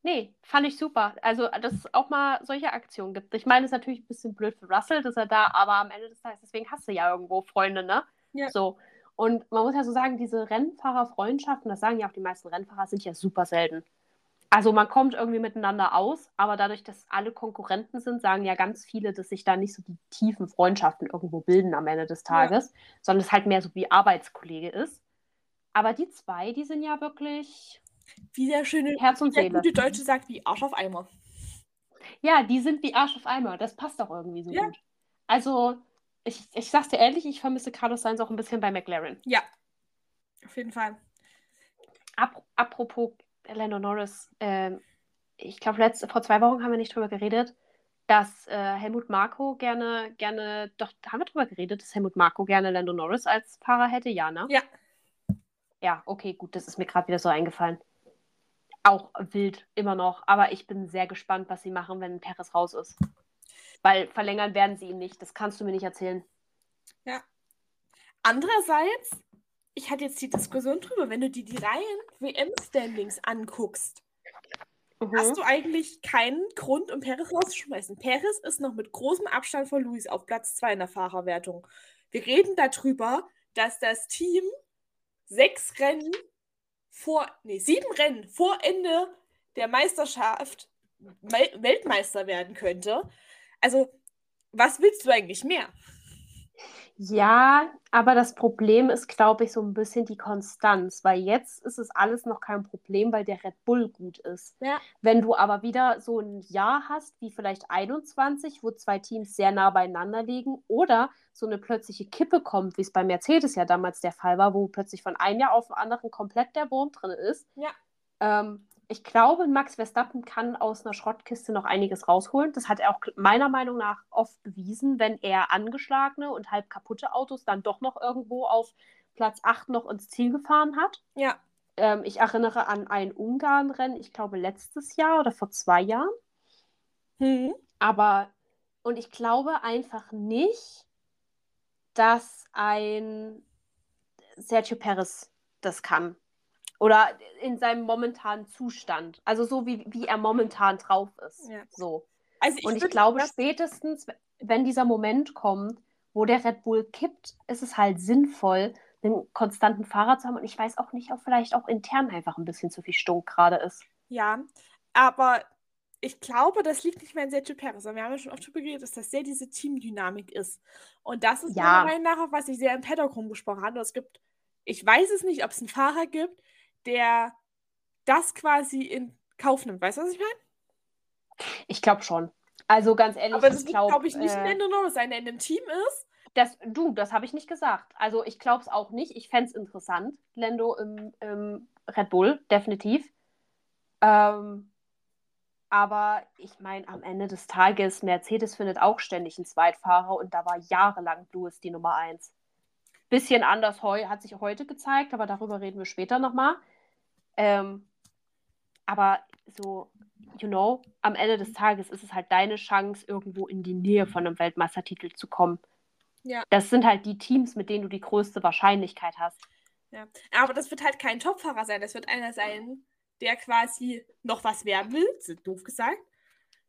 Nee, fand ich super. Also, dass es auch mal solche Aktionen gibt. Ich meine, es ist natürlich ein bisschen blöd für Russell, dass er da, aber am Ende des Tages, deswegen hast du ja irgendwo Freunde, ne? Ja. So. Und man muss ja so sagen, diese Rennfahrerfreundschaften, das sagen ja auch die meisten Rennfahrer, sind ja super selten. Also man kommt irgendwie miteinander aus, aber dadurch, dass alle Konkurrenten sind, sagen ja ganz viele, dass sich da nicht so die tiefen Freundschaften irgendwo bilden am Ende des Tages, ja. sondern es halt mehr so wie Arbeitskollege ist. Aber die zwei, die sind ja wirklich wie der schöne, Herz und Seele. gute Deutsche sagt, wie Arsch auf Eimer. Ja, die sind wie Arsch auf Eimer. Das passt doch irgendwie so ja. gut. Also, ich, ich sag's dir ehrlich, ich vermisse Carlos Sainz auch ein bisschen bei McLaren. Ja, auf jeden Fall. Ap apropos Lando Norris, äh, ich glaube, vor zwei Wochen haben wir nicht drüber geredet, dass äh, Helmut Marko gerne, gerne, doch, haben wir drüber geredet, dass Helmut Marko gerne Lando Norris als Fahrer hätte, ja, ne? Ja. Ja, okay, gut, das ist mir gerade wieder so eingefallen auch wild immer noch. Aber ich bin sehr gespannt, was sie machen, wenn Perez raus ist. Weil verlängern werden sie ihn nicht. Das kannst du mir nicht erzählen. Ja. Andererseits, ich hatte jetzt die Diskussion drüber, wenn du dir die Reihen WM-Standings anguckst, mhm. hast du eigentlich keinen Grund, um Perez rauszuschmeißen. Perez ist noch mit großem Abstand von Luis auf Platz 2 in der Fahrerwertung. Wir reden darüber, dass das Team sechs Rennen vor, nee, sieben Rennen vor Ende der Meisterschaft Weltmeister werden könnte. Also, was willst du eigentlich mehr? Ja, aber das Problem ist, glaube ich, so ein bisschen die Konstanz, weil jetzt ist es alles noch kein Problem, weil der Red Bull gut ist. Ja. Wenn du aber wieder so ein Jahr hast, wie vielleicht 21, wo zwei Teams sehr nah beieinander liegen, oder so eine plötzliche Kippe kommt, wie es bei Mercedes ja damals der Fall war, wo plötzlich von einem Jahr auf den anderen komplett der Wurm drin ist. Ja. Ähm, ich glaube, Max Verstappen kann aus einer Schrottkiste noch einiges rausholen. Das hat er auch meiner Meinung nach oft bewiesen, wenn er angeschlagene und halb kaputte Autos dann doch noch irgendwo auf Platz 8 noch ins Ziel gefahren hat. Ja. Ähm, ich erinnere an ein Ungarn-Rennen, ich glaube letztes Jahr oder vor zwei Jahren. Mhm. Aber, und ich glaube einfach nicht, dass ein Sergio Perez das kann. Oder in seinem momentanen Zustand. Also so wie, wie er momentan drauf ist. Ja. So. Also ich und ich glaube, spätestens, wenn dieser Moment kommt, wo der Red Bull kippt, ist es halt sinnvoll, einen konstanten Fahrer zu haben. Und ich weiß auch nicht, ob vielleicht auch intern einfach ein bisschen zu viel Stunk gerade ist. Ja, aber ich glaube, das liegt nicht mehr in Sergio Perez. Wir haben ja schon oft darüber geredet, dass das sehr diese Teamdynamik ist. Und das ist ja. meiner Meinung nach, was ich sehr im Paddock rumgesprochen habe. Es gibt, ich weiß es nicht, ob es einen Fahrer gibt, der das quasi in Kauf nimmt. Weißt du, was ich meine? Ich glaube schon. Also ganz ehrlich, Aber das glaube ich, nicht äh, Lando Norris sein, der in dem Team ist Das, du, das habe ich nicht gesagt. Also ich glaube es auch nicht. Ich fände es interessant, Lando im, im, Red Bull, definitiv. Ähm, aber ich meine, am Ende des Tages, Mercedes findet auch ständig einen Zweitfahrer und da war jahrelang Lewis die Nummer 1. Bisschen anders heu hat sich heute gezeigt, aber darüber reden wir später nochmal. Ähm, aber so, you know, am Ende des Tages ist es halt deine Chance, irgendwo in die Nähe von einem Weltmeistertitel zu kommen. Ja. Das sind halt die Teams, mit denen du die größte Wahrscheinlichkeit hast. Ja. Aber das wird halt kein Topfahrer sein. Das wird einer sein, der quasi noch was werden will, doof gesagt.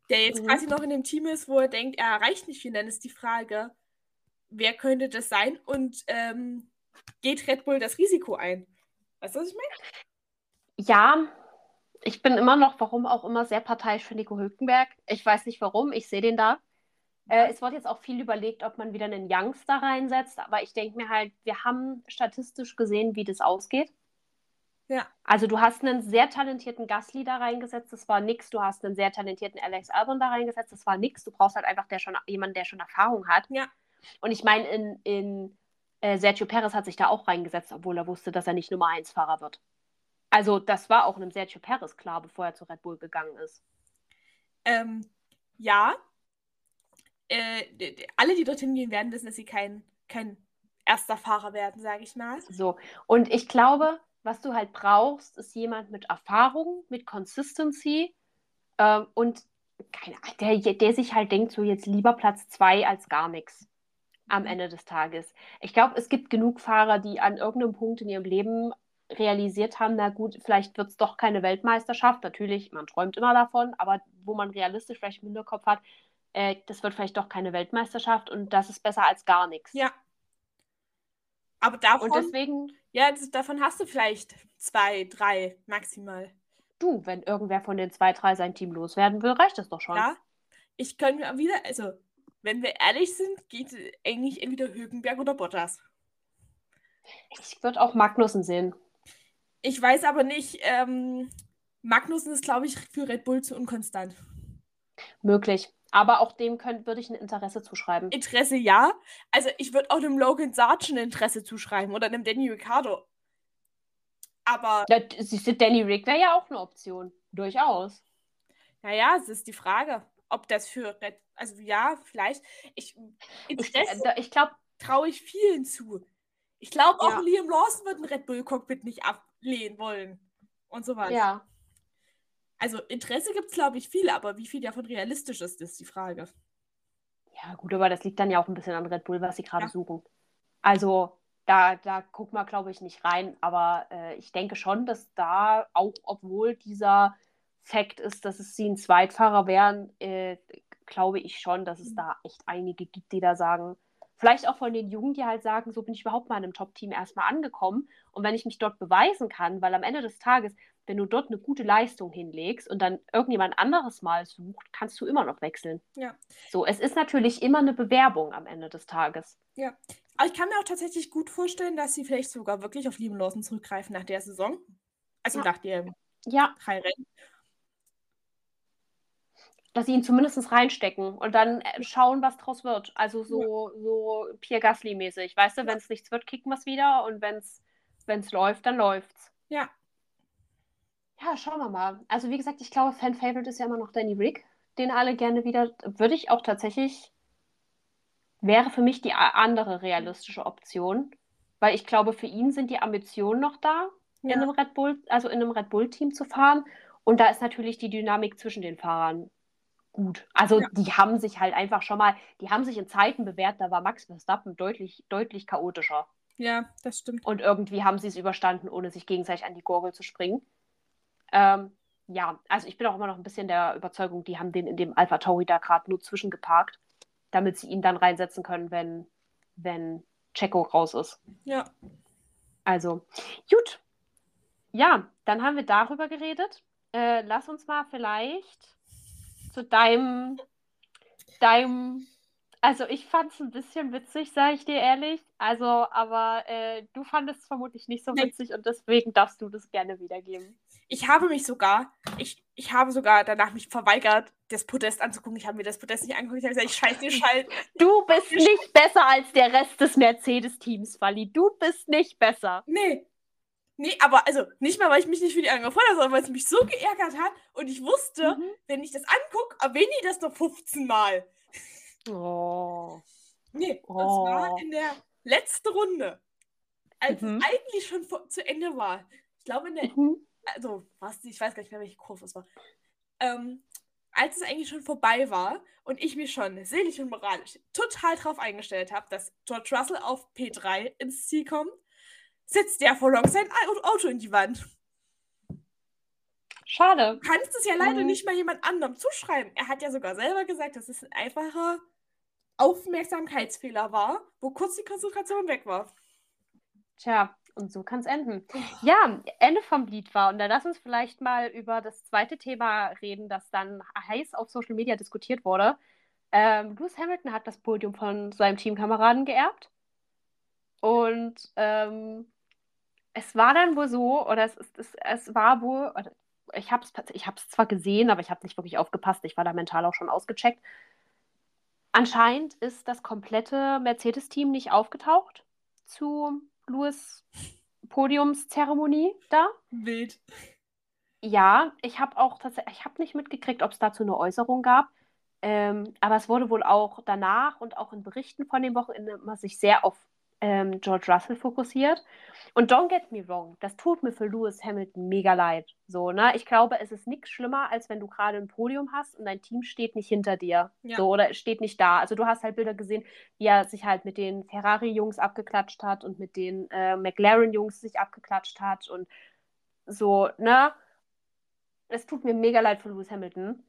Der jetzt mhm. quasi noch in dem Team ist, wo er denkt, er erreicht nicht viel. Dann ist die Frage, wer könnte das sein und ähm, geht Red Bull das Risiko ein? Weißt du, was ich meine? Ja, ich bin immer noch, warum auch immer, sehr parteiisch für Nico Hülkenberg. Ich weiß nicht warum, ich sehe den da. Äh, es wurde jetzt auch viel überlegt, ob man wieder einen Youngster reinsetzt, aber ich denke mir halt, wir haben statistisch gesehen, wie das ausgeht. Ja. Also du hast einen sehr talentierten Gasly da reingesetzt, das war nix. Du hast einen sehr talentierten Alex Albon da reingesetzt, das war nix. Du brauchst halt einfach der schon, jemanden, der schon Erfahrung hat. Ja. Und ich meine, in, in äh, Sergio Perez hat sich da auch reingesetzt, obwohl er wusste, dass er nicht Nummer 1 Fahrer wird. Also das war auch einem Sergio Perez klar, bevor er zu Red Bull gegangen ist. Ähm, ja. Äh, alle, die dorthin gehen werden, wissen, dass sie kein, kein erster Fahrer werden, sage ich mal. So. Und ich glaube, was du halt brauchst, ist jemand mit Erfahrung, mit Consistency äh, und keine, der, der sich halt denkt, so jetzt lieber Platz zwei als gar nichts am mhm. Ende des Tages. Ich glaube, es gibt genug Fahrer, die an irgendeinem Punkt in ihrem Leben realisiert haben, na gut, vielleicht wird es doch keine Weltmeisterschaft. Natürlich, man träumt immer davon, aber wo man realistisch vielleicht im Hinterkopf hat, äh, das wird vielleicht doch keine Weltmeisterschaft und das ist besser als gar nichts. Ja. Aber davon, und deswegen, ja, das, davon hast du vielleicht zwei, drei maximal. Du, wenn irgendwer von den zwei, drei sein Team loswerden will, reicht das doch schon. Ja. Ich könnte mir wieder, also, wenn wir ehrlich sind, geht eigentlich entweder Högenberg oder Bottas. Ich würde auch Magnussen sehen. Ich weiß aber nicht, ähm, Magnussen ist, glaube ich, für Red Bull zu unkonstant. Möglich. Aber auch dem würde ich ein Interesse zuschreiben. Interesse ja. Also ich würde auch dem Logan Sargent Interesse zuschreiben oder dem Danny Ricciardo. Aber. Ja, Danny Rick wäre ja auch eine Option. Durchaus. Naja, es ist die Frage, ob das für Red. Also ja, vielleicht. Ich, Interesse ich, ich glaube, traue ich vielen zu. Ich glaube auch ja. Liam Lawson wird ein Red Bull Cockpit nicht ablehnen wollen. Und so weiter. Ja. Also Interesse gibt es, glaube ich, viel, aber wie viel davon realistisch ist, ist die Frage. Ja, gut, aber das liegt dann ja auch ein bisschen an Red Bull, was sie gerade ja. suchen. Also da, da guckt man, glaube ich, nicht rein. Aber äh, ich denke schon, dass da, auch obwohl dieser Fakt ist, dass es sie ein Zweitfahrer wären, äh, glaube ich schon, dass es mhm. da echt einige gibt, die da sagen, Vielleicht auch von den Jungen, die halt sagen, so bin ich überhaupt mal in einem Top-Team erstmal angekommen. Und wenn ich mich dort beweisen kann, weil am Ende des Tages, wenn du dort eine gute Leistung hinlegst und dann irgendjemand anderes mal sucht, kannst du immer noch wechseln. Ja. So, es ist natürlich immer eine Bewerbung am Ende des Tages. Ja. Aber ich kann mir auch tatsächlich gut vorstellen, dass sie vielleicht sogar wirklich auf Lieben Lawson zurückgreifen nach der Saison. Also ja. nach den ja. Rennen dass sie ihn zumindest reinstecken und dann äh, schauen, was draus wird. Also so, so Pierre Gasly-mäßig. Weißt du, wenn es nichts wird, kicken wir es wieder und wenn es läuft, dann läuft's. Ja. Ja, schauen wir mal. Also wie gesagt, ich glaube, Fan-Favorite ist ja immer noch Danny Rick, den alle gerne wieder, würde ich auch tatsächlich, wäre für mich die andere realistische Option, weil ich glaube, für ihn sind die Ambitionen noch da, ja. in einem Red Bull, also in einem Red Bull-Team zu fahren. Und da ist natürlich die Dynamik zwischen den Fahrern gut. Also ja. die haben sich halt einfach schon mal, die haben sich in Zeiten bewährt, da war Max Verstappen deutlich, deutlich chaotischer. Ja, das stimmt. Und irgendwie haben sie es überstanden, ohne sich gegenseitig an die Gurgel zu springen. Ähm, ja, also ich bin auch immer noch ein bisschen der Überzeugung, die haben den in dem Alpha Tauri da gerade nur zwischengeparkt, damit sie ihn dann reinsetzen können, wenn, wenn Checo raus ist. Ja. Also, gut. Ja, dann haben wir darüber geredet. Äh, lass uns mal vielleicht zu deinem, deinem, also ich fand es ein bisschen witzig, sage ich dir ehrlich. Also, aber äh, du fandest es vermutlich nicht so witzig und deswegen darfst du das gerne wiedergeben. Ich habe mich sogar, ich, ich habe sogar danach mich verweigert, das Podest anzugucken. Ich habe mir das Podest nicht angeguckt. Ich habe gesagt, ich scheiße dir Schalt. Du bist nicht besser als der Rest des Mercedes-Teams, Wally. Du bist nicht besser. Nee. Nee, aber also nicht mal, weil ich mich nicht für die anderen gefreut habe, sondern weil es mich so geärgert hat und ich wusste, mhm. wenn ich das angucke, erwähne ich das noch 15 Mal. Oh. Nee, oh. das war in der letzten Runde. Als mhm. es eigentlich schon zu Ende war. Ich glaube, in der. Mhm. Also, was, ich weiß gar nicht mehr, welche Kurve es war. Ähm, als es eigentlich schon vorbei war und ich mich schon seelisch und moralisch total drauf eingestellt habe, dass George Russell auf P3 ins Ziel kommt, setzt der vor Long sein Auto in die Wand. Schade. Du kannst es ja leider mhm. nicht mal jemand anderem zuschreiben. Er hat ja sogar selber gesagt, dass es ein einfacher Aufmerksamkeitsfehler war, wo kurz die Konzentration weg war. Tja, und so kann es enden. Ja, Ende vom Lied war. Und dann lass uns vielleicht mal über das zweite Thema reden, das dann heiß auf Social Media diskutiert wurde. Ähm, Lewis Hamilton hat das Podium von seinem Teamkameraden geerbt. Und ähm, es war dann wohl so, oder es, es, es war wohl, ich habe es ich zwar gesehen, aber ich habe nicht wirklich aufgepasst. Ich war da mental auch schon ausgecheckt. Anscheinend ist das komplette Mercedes-Team nicht aufgetaucht zu Louis Podiumszeremonie da. Wild. Ja, ich habe auch tatsächlich, ich habe nicht mitgekriegt, ob es dazu eine Äußerung gab. Ähm, aber es wurde wohl auch danach und auch in Berichten von dem Wochenende immer sich sehr auf ähm, George Russell fokussiert. Und don't get me wrong, das tut mir für Lewis Hamilton mega leid. So, ne? Ich glaube, es ist nichts schlimmer, als wenn du gerade ein Podium hast und dein Team steht nicht hinter dir. Ja. So, oder steht nicht da. Also du hast halt Bilder gesehen, wie er sich halt mit den Ferrari-Jungs abgeklatscht hat und mit den äh, McLaren-Jungs sich abgeklatscht hat und so, ne? Es tut mir mega leid für Lewis Hamilton.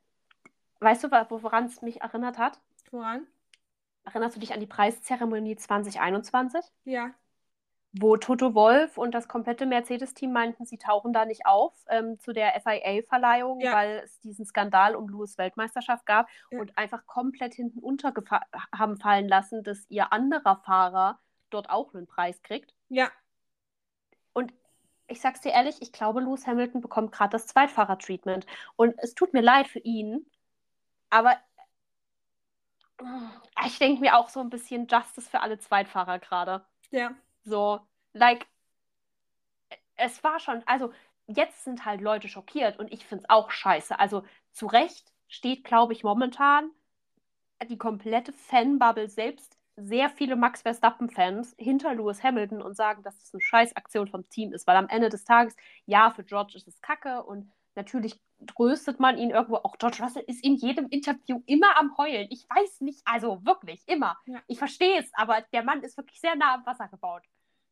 Weißt du, woran es mich erinnert hat? Woran? Erinnerst du dich an die Preiszeremonie 2021? Ja. Wo Toto Wolf und das komplette Mercedes-Team meinten, sie tauchen da nicht auf ähm, zu der FIA-Verleihung, ja. weil es diesen Skandal um Lewis Weltmeisterschaft gab ja. und einfach komplett hinten unter haben fallen lassen, dass ihr anderer Fahrer dort auch einen Preis kriegt. Ja. Und ich sag's dir ehrlich, ich glaube, Lewis Hamilton bekommt gerade das Zweitfahrer-Treatment. Und es tut mir leid für ihn, aber ich denke mir auch so ein bisschen Justice für alle Zweitfahrer gerade. Ja. So, like, es war schon, also jetzt sind halt Leute schockiert und ich finde es auch scheiße. Also zu Recht steht, glaube ich, momentan die komplette Fanbubble selbst sehr viele Max Verstappen-Fans hinter Lewis Hamilton und sagen, dass das eine Scheißaktion vom Team ist, weil am Ende des Tages, ja, für George ist es Kacke und natürlich tröstet man ihn irgendwo. Auch George Russell ist in jedem Interview immer am Heulen. Ich weiß nicht, also wirklich, immer. Ja. Ich verstehe es, aber der Mann ist wirklich sehr nah am Wasser gebaut.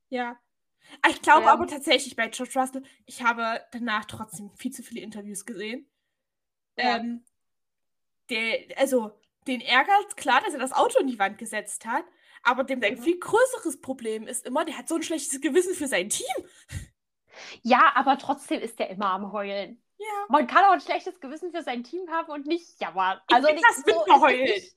Ja. Ich glaube ähm, aber tatsächlich bei George Russell, ich habe danach trotzdem viel zu viele Interviews gesehen. Ja. Ähm, der, also, den ärgert klar, dass er das Auto in die Wand gesetzt hat, aber dem sein mhm. viel größeres Problem ist immer, der hat so ein schlechtes Gewissen für sein Team. Ja, aber trotzdem ist der immer am Heulen. Ja. Man kann auch ein schlechtes Gewissen für sein Team haben und nicht jammern. Also ich nicht, das so, Ich,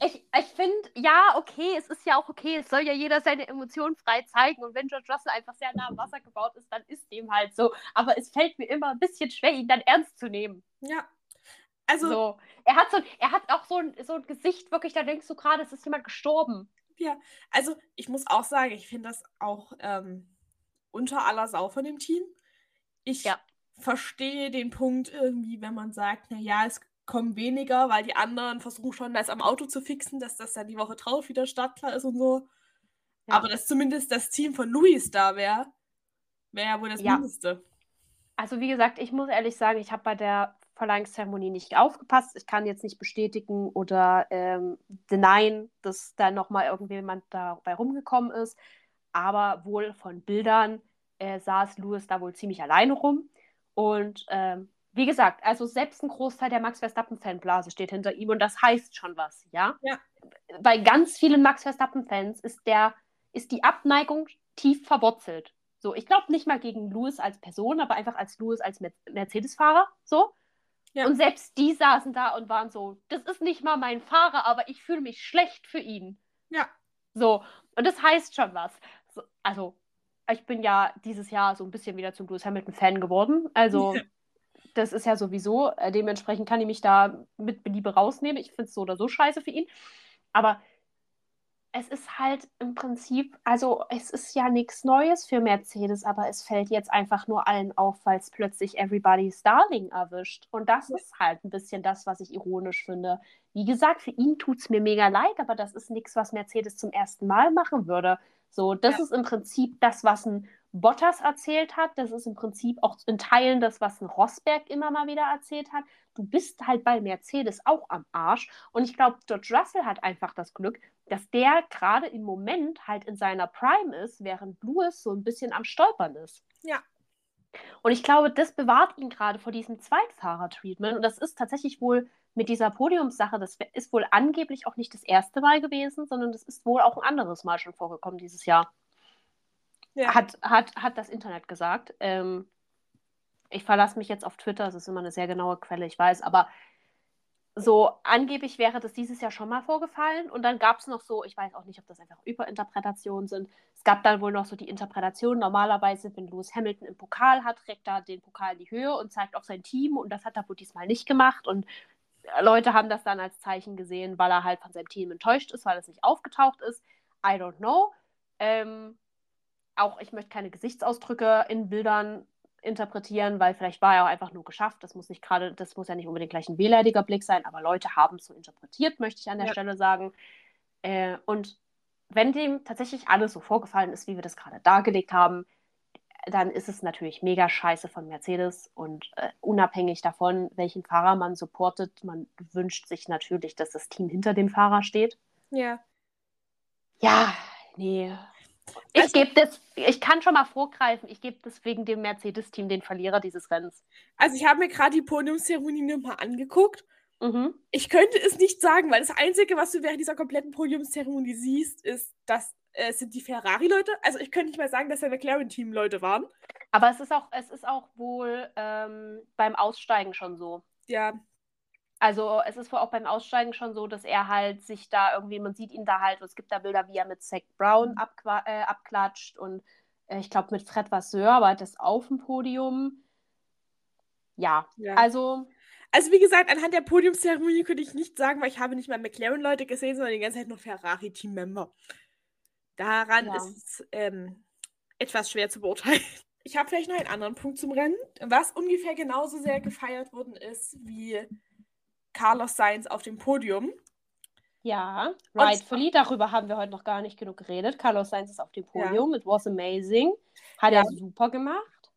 ich, ich finde, ja, okay, es ist ja auch okay, es soll ja jeder seine Emotionen frei zeigen und wenn George Russell einfach sehr nah am Wasser gebaut ist, dann ist dem halt so. Aber es fällt mir immer ein bisschen schwer, ihn dann ernst zu nehmen. Ja. Also. So. Er hat so er hat auch so ein, so ein Gesicht, wirklich, da denkst du gerade, es ist jemand gestorben. Ja, also ich muss auch sagen, ich finde das auch ähm, unter aller Sau von dem Team. Ich ja verstehe den Punkt irgendwie, wenn man sagt, naja, es kommen weniger, weil die anderen versuchen schon, das am Auto zu fixen, dass das dann die Woche drauf wieder startklar ist und so. Ja. Aber dass zumindest das Team von Luis da wäre, wäre ja wohl das ja. Mindeste. Also wie gesagt, ich muss ehrlich sagen, ich habe bei der Verleihungszeremonie nicht aufgepasst. Ich kann jetzt nicht bestätigen oder ähm, denyen, dass da nochmal irgendjemand dabei rumgekommen ist. Aber wohl von Bildern äh, saß Louis da wohl ziemlich alleine rum. Und ähm, wie gesagt, also selbst ein Großteil der Max Verstappen-Fanblase steht hinter ihm und das heißt schon was, ja? Ja. Bei ganz vielen Max Verstappen-Fans ist, ist die Abneigung tief verwurzelt. So, ich glaube nicht mal gegen Lewis als Person, aber einfach als Lewis als Mer Mercedes-Fahrer, so. Ja. Und selbst die saßen da und waren so, das ist nicht mal mein Fahrer, aber ich fühle mich schlecht für ihn. Ja. So, und das heißt schon was. So, also, ich bin ja dieses Jahr so ein bisschen wieder zum Lewis Hamilton-Fan geworden. Also, das ist ja sowieso. Äh, dementsprechend kann ich mich da mit Beliebe rausnehmen. Ich finde es so oder so scheiße für ihn. Aber es ist halt im Prinzip, also es ist ja nichts Neues für Mercedes, aber es fällt jetzt einfach nur allen auf, weil es plötzlich Everybody's Darling erwischt. Und das ja. ist halt ein bisschen das, was ich ironisch finde. Wie gesagt, für ihn tut es mir mega leid, aber das ist nichts, was Mercedes zum ersten Mal machen würde. So, das ja. ist im Prinzip das, was ein Bottas erzählt hat. Das ist im Prinzip auch in Teilen das, was ein Rosberg immer mal wieder erzählt hat. Du bist halt bei Mercedes auch am Arsch. Und ich glaube, George Russell hat einfach das Glück, dass der gerade im Moment halt in seiner Prime ist, während Lewis so ein bisschen am Stolpern ist. Ja. Und ich glaube, das bewahrt ihn gerade vor diesem Zweitfahrer-Treatment. Und das ist tatsächlich wohl mit dieser Podiumssache, das ist wohl angeblich auch nicht das erste Mal gewesen, sondern das ist wohl auch ein anderes Mal schon vorgekommen dieses Jahr. Ja. Hat, hat, hat das Internet gesagt. Ähm, ich verlasse mich jetzt auf Twitter, das ist immer eine sehr genaue Quelle, ich weiß, aber so angeblich wäre das dieses Jahr schon mal vorgefallen und dann gab es noch so, ich weiß auch nicht, ob das einfach Überinterpretationen sind. Es gab dann wohl noch so die Interpretation, normalerweise, wenn Lewis Hamilton im Pokal hat, trägt er den Pokal in die Höhe und zeigt auch sein Team und das hat er wohl diesmal nicht gemacht und Leute haben das dann als Zeichen gesehen, weil er halt von seinem Team enttäuscht ist, weil es nicht aufgetaucht ist. I don't know. Ähm, auch ich möchte keine Gesichtsausdrücke in Bildern interpretieren, weil vielleicht war er auch einfach nur geschafft. Das muss nicht gerade, das muss ja nicht unbedingt gleich ein wehleidiger Blick sein, aber Leute haben es so interpretiert, möchte ich an der ja. Stelle sagen. Äh, und wenn dem tatsächlich alles so vorgefallen ist, wie wir das gerade dargelegt haben, dann ist es natürlich mega scheiße von Mercedes und äh, unabhängig davon, welchen Fahrer man supportet, man wünscht sich natürlich, dass das Team hinter dem Fahrer steht. Ja. Ja, nee. Ich also, gebe das, ich kann schon mal vorgreifen, ich gebe das wegen dem Mercedes-Team den Verlierer dieses Rennens. Also ich habe mir gerade die Podiumszeremonie nochmal angeguckt. Mhm. Ich könnte es nicht sagen, weil das Einzige, was du während dieser kompletten Podiumszeremonie siehst, ist, dass äh, sind die Ferrari-Leute. Also ich könnte nicht mal sagen, dass der McLaren-Team Leute waren. Aber es ist auch, es ist auch wohl ähm, beim Aussteigen schon so. Ja. Also es ist wohl auch beim Aussteigen schon so, dass er halt sich da irgendwie, man sieht ihn da halt, es gibt da Bilder, wie er mit Zach Brown mhm. äh, abklatscht und äh, ich glaube mit Fred Vasseur, aber das auf dem Podium. Ja, ja, also also wie gesagt, anhand der Podiumszeremonie könnte ich nicht sagen, weil ich habe nicht mal McLaren-Leute gesehen, sondern die ganze Zeit nur Ferrari-Team-Member. Daran ja. ist es ähm, etwas schwer zu beurteilen. Ich habe vielleicht noch einen anderen Punkt zum Rennen, was ungefähr genauso sehr gefeiert worden ist wie Carlos Sainz auf dem Podium. Ja, rightfully. Darüber haben wir heute noch gar nicht genug geredet. Carlos Sainz ist auf dem Podium. Ja. It was amazing. Hat ja. er super gemacht.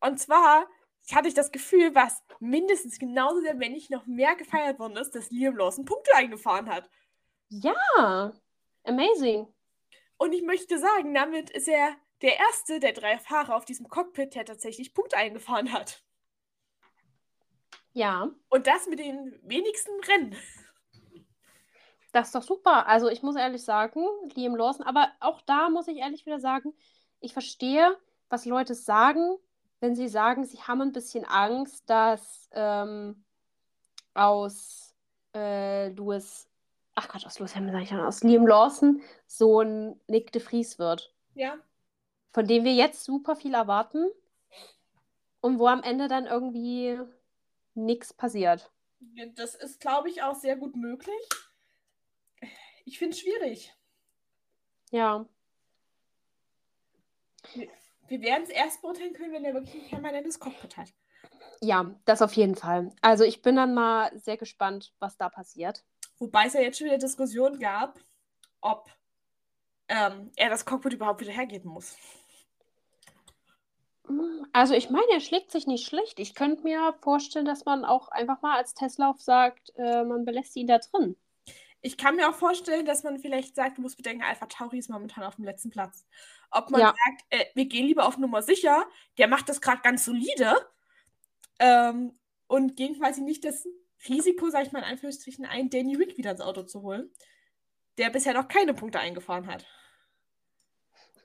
Und zwar hatte ich das Gefühl, was mindestens genauso sehr, wenn nicht noch mehr gefeiert worden ist, dass Liam Lawson Punkte eingefahren hat. Ja, amazing. Und ich möchte sagen, damit ist er der erste der drei Fahrer auf diesem Cockpit, der tatsächlich Punkte eingefahren hat. Ja. Und das mit den wenigsten Rennen. Das ist doch super. Also ich muss ehrlich sagen, Liam Lawson, aber auch da muss ich ehrlich wieder sagen, ich verstehe, was Leute sagen, wenn sie sagen, sie haben ein bisschen Angst, dass ähm, aus äh, Louis ach Gott, aus Lewis Hamilton, sag ich dann, aus Liam Lawson so ein Nick de Vries wird. Ja. Von dem wir jetzt super viel erwarten und wo am Ende dann irgendwie nichts passiert. Das ist, glaube ich, auch sehr gut möglich. Ich finde es schwierig. Ja. Wir, wir werden es erst beurteilen können, wenn er wirklich ein permanentes Cockpit hat. Ja, das auf jeden Fall. Also ich bin dann mal sehr gespannt, was da passiert. Wobei es ja jetzt schon wieder Diskussionen gab, ob ähm, er das Cockpit überhaupt wieder hergeben muss. Also ich meine, er schlägt sich nicht schlecht. Ich könnte mir vorstellen, dass man auch einfach mal als Testlauf sagt, äh, man belässt ihn da drin. Ich kann mir auch vorstellen, dass man vielleicht sagt, du musst bedenken, Alpha Tauri ist momentan auf dem letzten Platz. Ob man ja. sagt, äh, wir gehen lieber auf Nummer sicher, der macht das gerade ganz solide ähm, und gehen quasi nicht das Risiko, sage ich mal in Anführungsstrichen, ein, Danny Rick wieder ins Auto zu holen, der bisher noch keine Punkte eingefahren hat.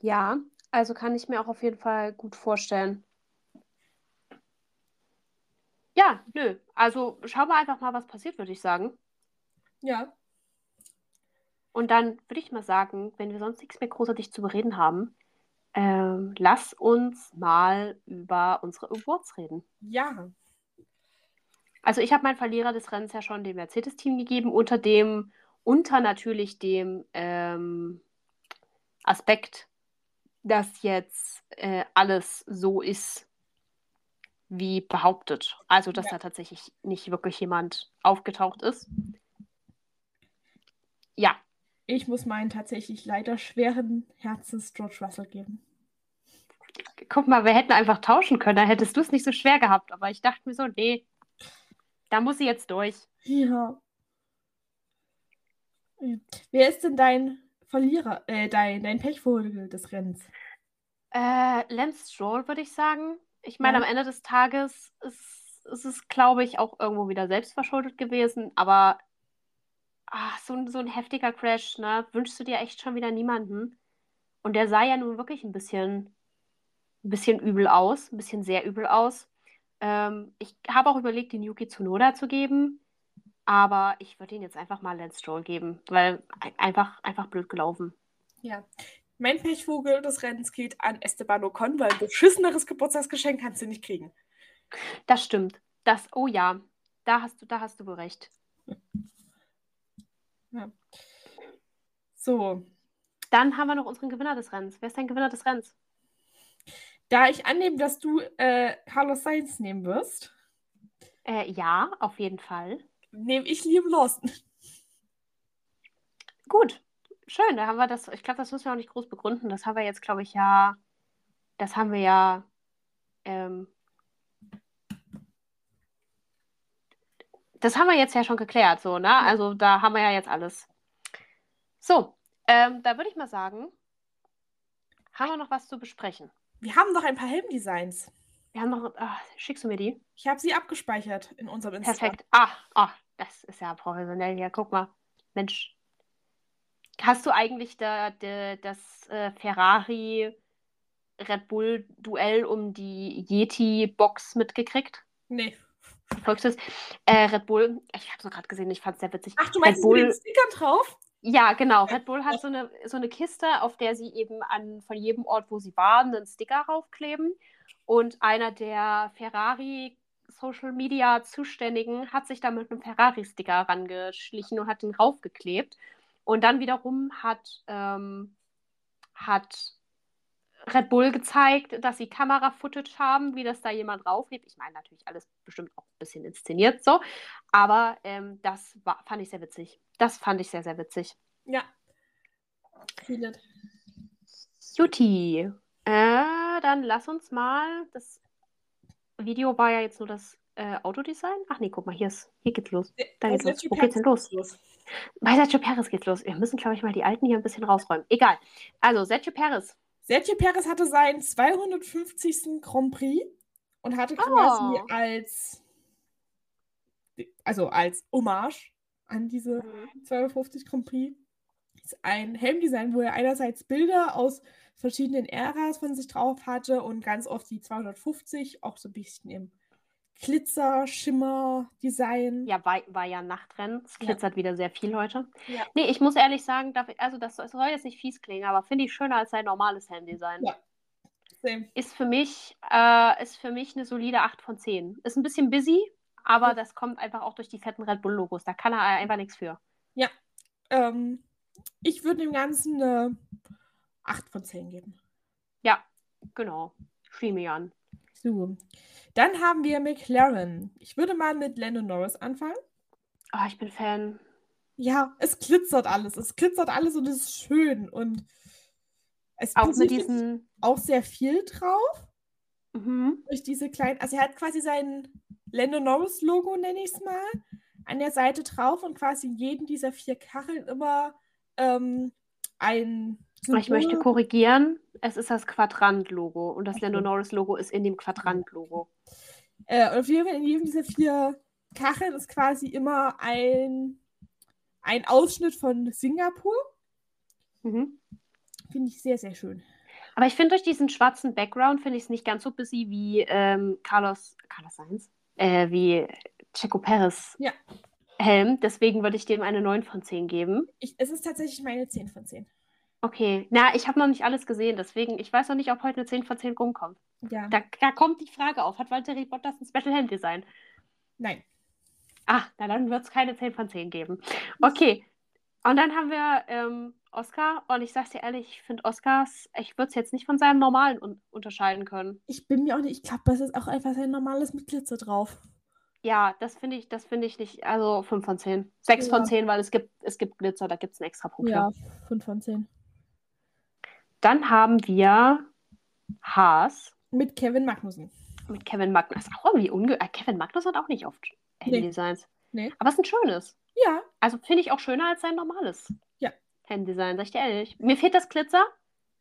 Ja, also kann ich mir auch auf jeden Fall gut vorstellen. Ja, nö. Also schauen wir einfach mal, was passiert, würde ich sagen. Ja. Und dann würde ich mal sagen, wenn wir sonst nichts mehr großartig zu bereden haben, Ähm, lass uns mal über unsere Awards reden. Ja. Also ich habe meinen Verlierer des Rennens ja schon dem Mercedes-Team gegeben, unter dem, unter natürlich dem ähm, Aspekt, dass jetzt äh, alles so ist, wie behauptet. Also dass Ja. da tatsächlich nicht wirklich jemand aufgetaucht ist. Ja, Ich muss meinen tatsächlich leider schweren Herzens George Russell geben. guck mal, wir hätten einfach tauschen können, dann hättest du es nicht so schwer gehabt. Aber ich dachte mir so, nee, da muss sie jetzt durch. Ja. Ja. Wer ist denn dein Verlierer, äh, dein, dein Pechvogel des Rennens? Äh, Lance Stroll, würde ich sagen. Ich meine, Ja. am Ende des Tages ist, ist es, glaube ich, auch irgendwo wieder selbstverschuldet gewesen. Aber ah, so, ein- so ein heftiger Crash, ne? Wünschst du dir echt schon wieder niemanden? Und der sah ja nun wirklich ein bisschen, ein bisschen übel aus, ein bisschen sehr übel aus. Ähm, ich habe auch überlegt, den Yuki Tsunoda zu geben, aber ich würde ihn jetzt einfach mal Lance Stroll geben, weil ein- einfach, einfach blöd gelaufen. Ja. Mein Pechvogel des Rennens geht an Esteban Ocon, weil ein beschisseneres Geburtstagsgeschenk kannst du nicht kriegen. Das stimmt. Das, oh ja, da hast du, da hast du wohl recht. So, Dann haben wir noch unseren Gewinner des Rennens. Wer ist dein Gewinner des Rennens? da ich annehme, dass du äh, Carlos Sainz nehmen wirst, Äh, ja, auf jeden Fall. Nehme ich Liam Lawson. Gut, schön. Da haben wir das. Ich glaube, das müssen wir auch nicht groß begründen. Das haben wir jetzt, glaube ich, ja. Das haben wir ja. Ähm, das haben wir jetzt ja schon geklärt, so, ne? Also da haben wir ja jetzt alles. So, ähm, da würde ich mal sagen, haben wir noch was zu besprechen. Wir haben noch ein paar Helmdesigns. Wir haben noch. ach, schickst du mir die? Ich habe sie abgespeichert in unserem Insta. Perfekt. Ah, ah, das ist ja professionell hier. Guck mal. Mensch. Hast du eigentlich da, da, das äh, Ferrari Red Bull Duell um die Yeti-Box mitgekriegt? Nee. Folgst du es? Äh, Red Bull, ich habe es gerade gesehen, ich fand es sehr witzig. Ach, du Red meinst mit den Bull, Stickern drauf? ja, genau. Red Bull hat so eine, so eine Kiste, auf der sie eben an von jedem Ort, wo sie waren, einen Sticker raufkleben. Und einer der Ferrari Social Media Zuständigen hat sich da mit einem Ferrari-Sticker rangeschlichen und hat ihn raufgeklebt. Und dann wiederum hat, ähm, hat Red Bull gezeigt, dass sie Kamera-Footage haben, wie das da jemand raufhebt. Ich meine natürlich alles bestimmt auch ein bisschen inszeniert so, aber ähm, das war, fand ich sehr witzig. Das fand ich sehr, sehr witzig. Ja. Feel it. Juti, äh, dann lass uns mal, das Video war ja jetzt nur das äh, Autodesign. Ach nee, guck mal, hier, ist, hier geht's los. Da Bei geht's los. Sergio Wo geht's denn los? Bei Sergio Perez geht's los. Wir müssen, glaube ich, mal die Alten hier ein bisschen rausräumen. Egal. Also, Sergio Perez. Sergio Perez hatte seinen 250. Grand Prix und hatte quasi Oh. als also als Hommage an diese 250 Grand Prix ein Helmdesign, wo er einerseits Bilder aus verschiedenen Äras von sich drauf hatte und ganz oft die 250 auch so ein bisschen im Glitzer, Schimmer, Design. Ja, war, war ja Nachtrennen. Es Ja. glitzert wieder sehr viel heute. Ja. Nee, ich muss ehrlich sagen, darf, also das, soll jetzt nicht fies klingen, aber finde ich schöner als sein normales Helmdesign. Ja. Same. Ist für mich, äh, ist für mich eine solide 8 von 10. Ist ein bisschen busy, aber Ja. das kommt einfach auch durch die fetten Red Bull-Logos. Da kann er einfach nichts für. Ähm, ich würde dem Ganzen eine 8 von 10 geben. Ja, genau. Schließe mich an. So. Dann haben wir McLaren. Ich würde mal mit Lando Norris anfangen. Ah, ich bin Fan. Ja, es glitzert alles. Es glitzert alles und es ist schön. Und es Auch mit diesen. auch sehr viel drauf. Mhm. Durch diese kleinen. Also er hat quasi sein Lando Norris-Logo, nenne ich es mal, an der Seite drauf und quasi in jedem dieser vier Kacheln immer ähm, ein Ich möchte Symbol- korrigieren. Es ist das Quadrant-Logo und das so. Lando Norris-Logo ist in dem Quadrant-Logo. Äh, und auf jeden Fall in jedem dieser vier Kacheln ist quasi immer ein, ein Ausschnitt von Singapur. Mhm. Finde ich sehr, sehr schön. Aber ich finde durch diesen schwarzen Background finde ich es nicht ganz so busy wie ähm, Carlos, Carlos Sainz, äh, wie Checo Perez Ja. Helm. Deswegen würde ich dem eine 9 von 10 geben. Ich, es ist tatsächlich meine 10 von 10. Okay, na, ich habe noch nicht alles gesehen, deswegen, ich weiß noch nicht, ob heute eine 10 von 10 rumkommt. Ja. Da, da kommt die Frage auf, hat Valtteri Bottas ein Special Hand Design? Nein. Ah, na dann wird es keine 10 von 10 geben. Okay, und dann haben wir ähm, Oscar und ich sag's dir ehrlich, ich finde Oscars, ich würde es jetzt nicht von seinem normalen un unterscheiden können. Ich bin mir auch nicht, ich glaube, das ist auch einfach sein normales mit Glitzer drauf. Ja, das finde ich, das finde ich nicht, also 5 von 10. 6 Ja. von 10, weil es gibt, es gibt Glitzer, da gibt es einen extra Punkt. Ja, 5 von 10. Dann haben wir Haas Mit Kevin Magnussen. mit Kevin Magnussen. Ist auch irgendwie unge... äh, Kevin Magnussen hat auch nicht oft Nee. Handydesigns. Nee. Aber es ist ein schönes. Ja, Also finde ich auch schöner als sein normales Ja. Handydesign, sag ich dir ehrlich. Mir fehlt das Glitzer,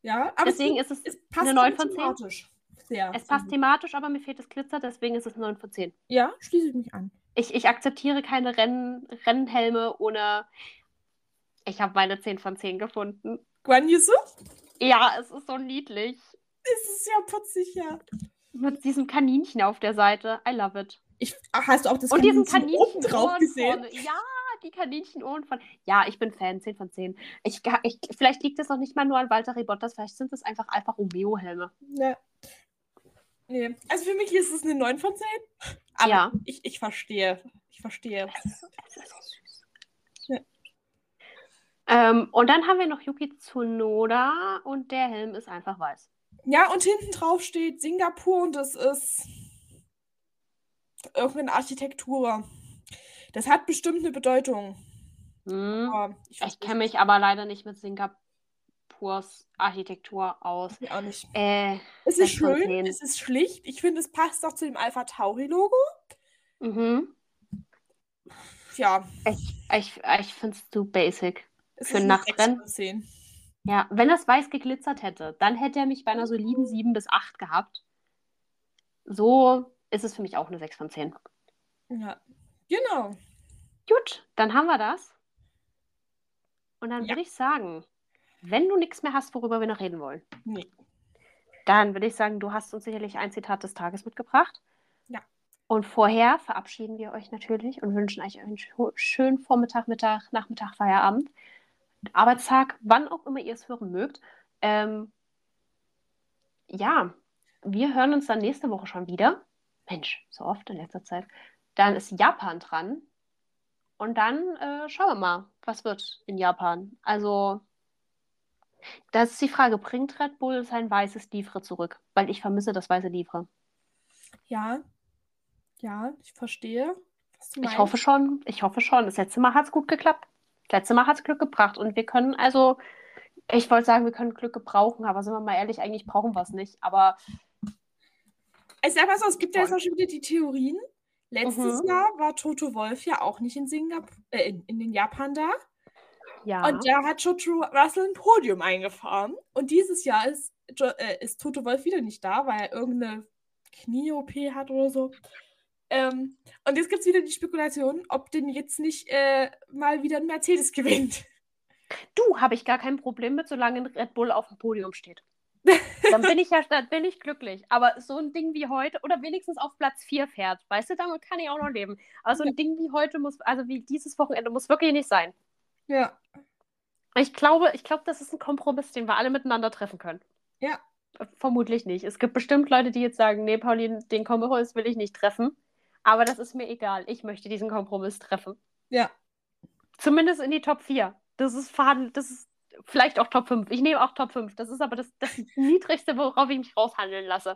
ja, aber deswegen es, ist es, es passt eine 9 auch von 10. thematisch. Sehr. Es passt thematisch, aber mir fehlt das Glitzer, deswegen ist es 9 von 10. Ja, schließe ich mich an. Ich, ich akzeptiere keine Rennen, Rennhelme ohne. Ich habe meine 10 von 10 gefunden. Guan Yusu? Ja, es ist so niedlich. Es ist ja putzig, ja. Mit diesem Kaninchen auf der Seite. I love it. Ich, ach, hast du auch das Und diesen Kaninchen oben Kaninchen drauf gesehen? vorne. Ja, die Kaninchenohren von. Ja, ich bin Fan, 10 von 10. Ich, ich, vielleicht liegt es noch nicht mal nur an Walter Bottas, vielleicht sind es einfach Alfa Romeo-Helme. Ja. Nee. Also für mich ist es eine 9 von 10. Aber Ja. ich, ich verstehe. Ich verstehe. Es ist, es ist so süß. Ja. Ähm, und dann haben wir noch Yuki Tsunoda und der Helm ist einfach weiß. Ja, und hinten drauf steht Singapur und das ist irgendeine Architektur. Das hat bestimmt eine Bedeutung. Hm. Ich, Ich kenne mich aber leider nicht mit Singapurs Architektur aus. mich auch nicht. Äh, Es ist schön, es ist schlicht. Ich finde, es passt auch zu dem Alpha Tauri-Logo. mhm. Ja, Ich, ich, ich finde es zu basic. es Für ist ein eine 6 Nachtrennen? von 10. Ja, wenn das weiß geglitzert hätte, dann hätte er mich bei einer soliden 7 bis 8 gehabt. So ist es für mich auch eine 6 von 10. Ja, genau. Gut, dann haben wir das. Und dann Ja. würde ich sagen, wenn du nichts mehr hast, worüber wir noch reden wollen, Nee. dann würde ich sagen, du hast uns sicherlich ein Zitat des Tages mitgebracht. Ja. Und vorher verabschieden wir euch natürlich und wünschen euch einen schönen Vormittag, Mittag, Nachmittag, Feierabend, Arbeitstag, wann auch immer ihr es hören mögt. Ähm, ja, wir hören uns dann nächste Woche schon wieder. Mensch, so oft in letzter Zeit. Dann ist Japan dran. Und dann äh, schauen wir mal, was wird in Japan. Also, das ist die Frage, bringt Red Bull sein weißes Livre zurück? Weil ich vermisse das weiße Livre. Ja. Ja, ich verstehe, Ich hoffe schon, ich hoffe schon. Das letzte Mal hat es gut geklappt. Das letzte Mal hat es Glück gebracht. Und wir können also, ich wollte sagen, wir können Glück gebrauchen, aber sind wir mal ehrlich, eigentlich brauchen wir es nicht. Aber Ich sag mal so, es gibt ja jetzt auch schon wieder die Theorien. Letztes Mhm. Jahr war Toto Wolf ja auch nicht in Singapur, äh, in, in den Japan da. Ja, Und da hat Jojo Russell ein Podium eingefahren. Und dieses Jahr ist, äh, ist Toto Wolf wieder nicht da, weil er irgendeine Knie-OP hat oder so. Ähm, und jetzt gibt es wieder die Spekulation, ob denn jetzt nicht äh, mal wieder ein Mercedes gewinnt. du habe ich gar kein Problem mit, solange ein Red Bull auf dem Podium steht. Dann bin ich ja, dann bin ich glücklich. Aber so ein Ding wie heute, oder wenigstens auf Platz 4 fährt, weißt du, damit kann ich auch noch leben. Aber so ein Ding wie heute muss, also wie dieses Wochenende, muss wirklich nicht sein. Ja. Ich glaube, ich glaube, das ist ein Kompromiss, den wir alle miteinander treffen können. Ja. Vermutlich nicht. Es gibt bestimmt Leute, die jetzt sagen, nee, Pauline, den Kompromiss will ich nicht treffen. Aber das ist mir egal. Ich möchte diesen Kompromiss treffen. Ja. Zumindest in die Top 4. Das ist verhandelt, das ist vielleicht auch Top 5. Ich nehme auch Top 5. Das ist aber das, das Niedrigste, worauf ich mich raushandeln lasse.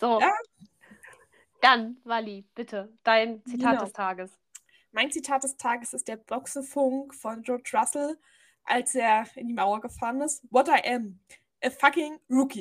So. Ja. Dann, Wally, bitte, dein Zitat Genau. des Tages. Mein Zitat des Tages ist der Boxefunk von George Russell, als er in die Mauer gefahren ist. What I am, a fucking rookie.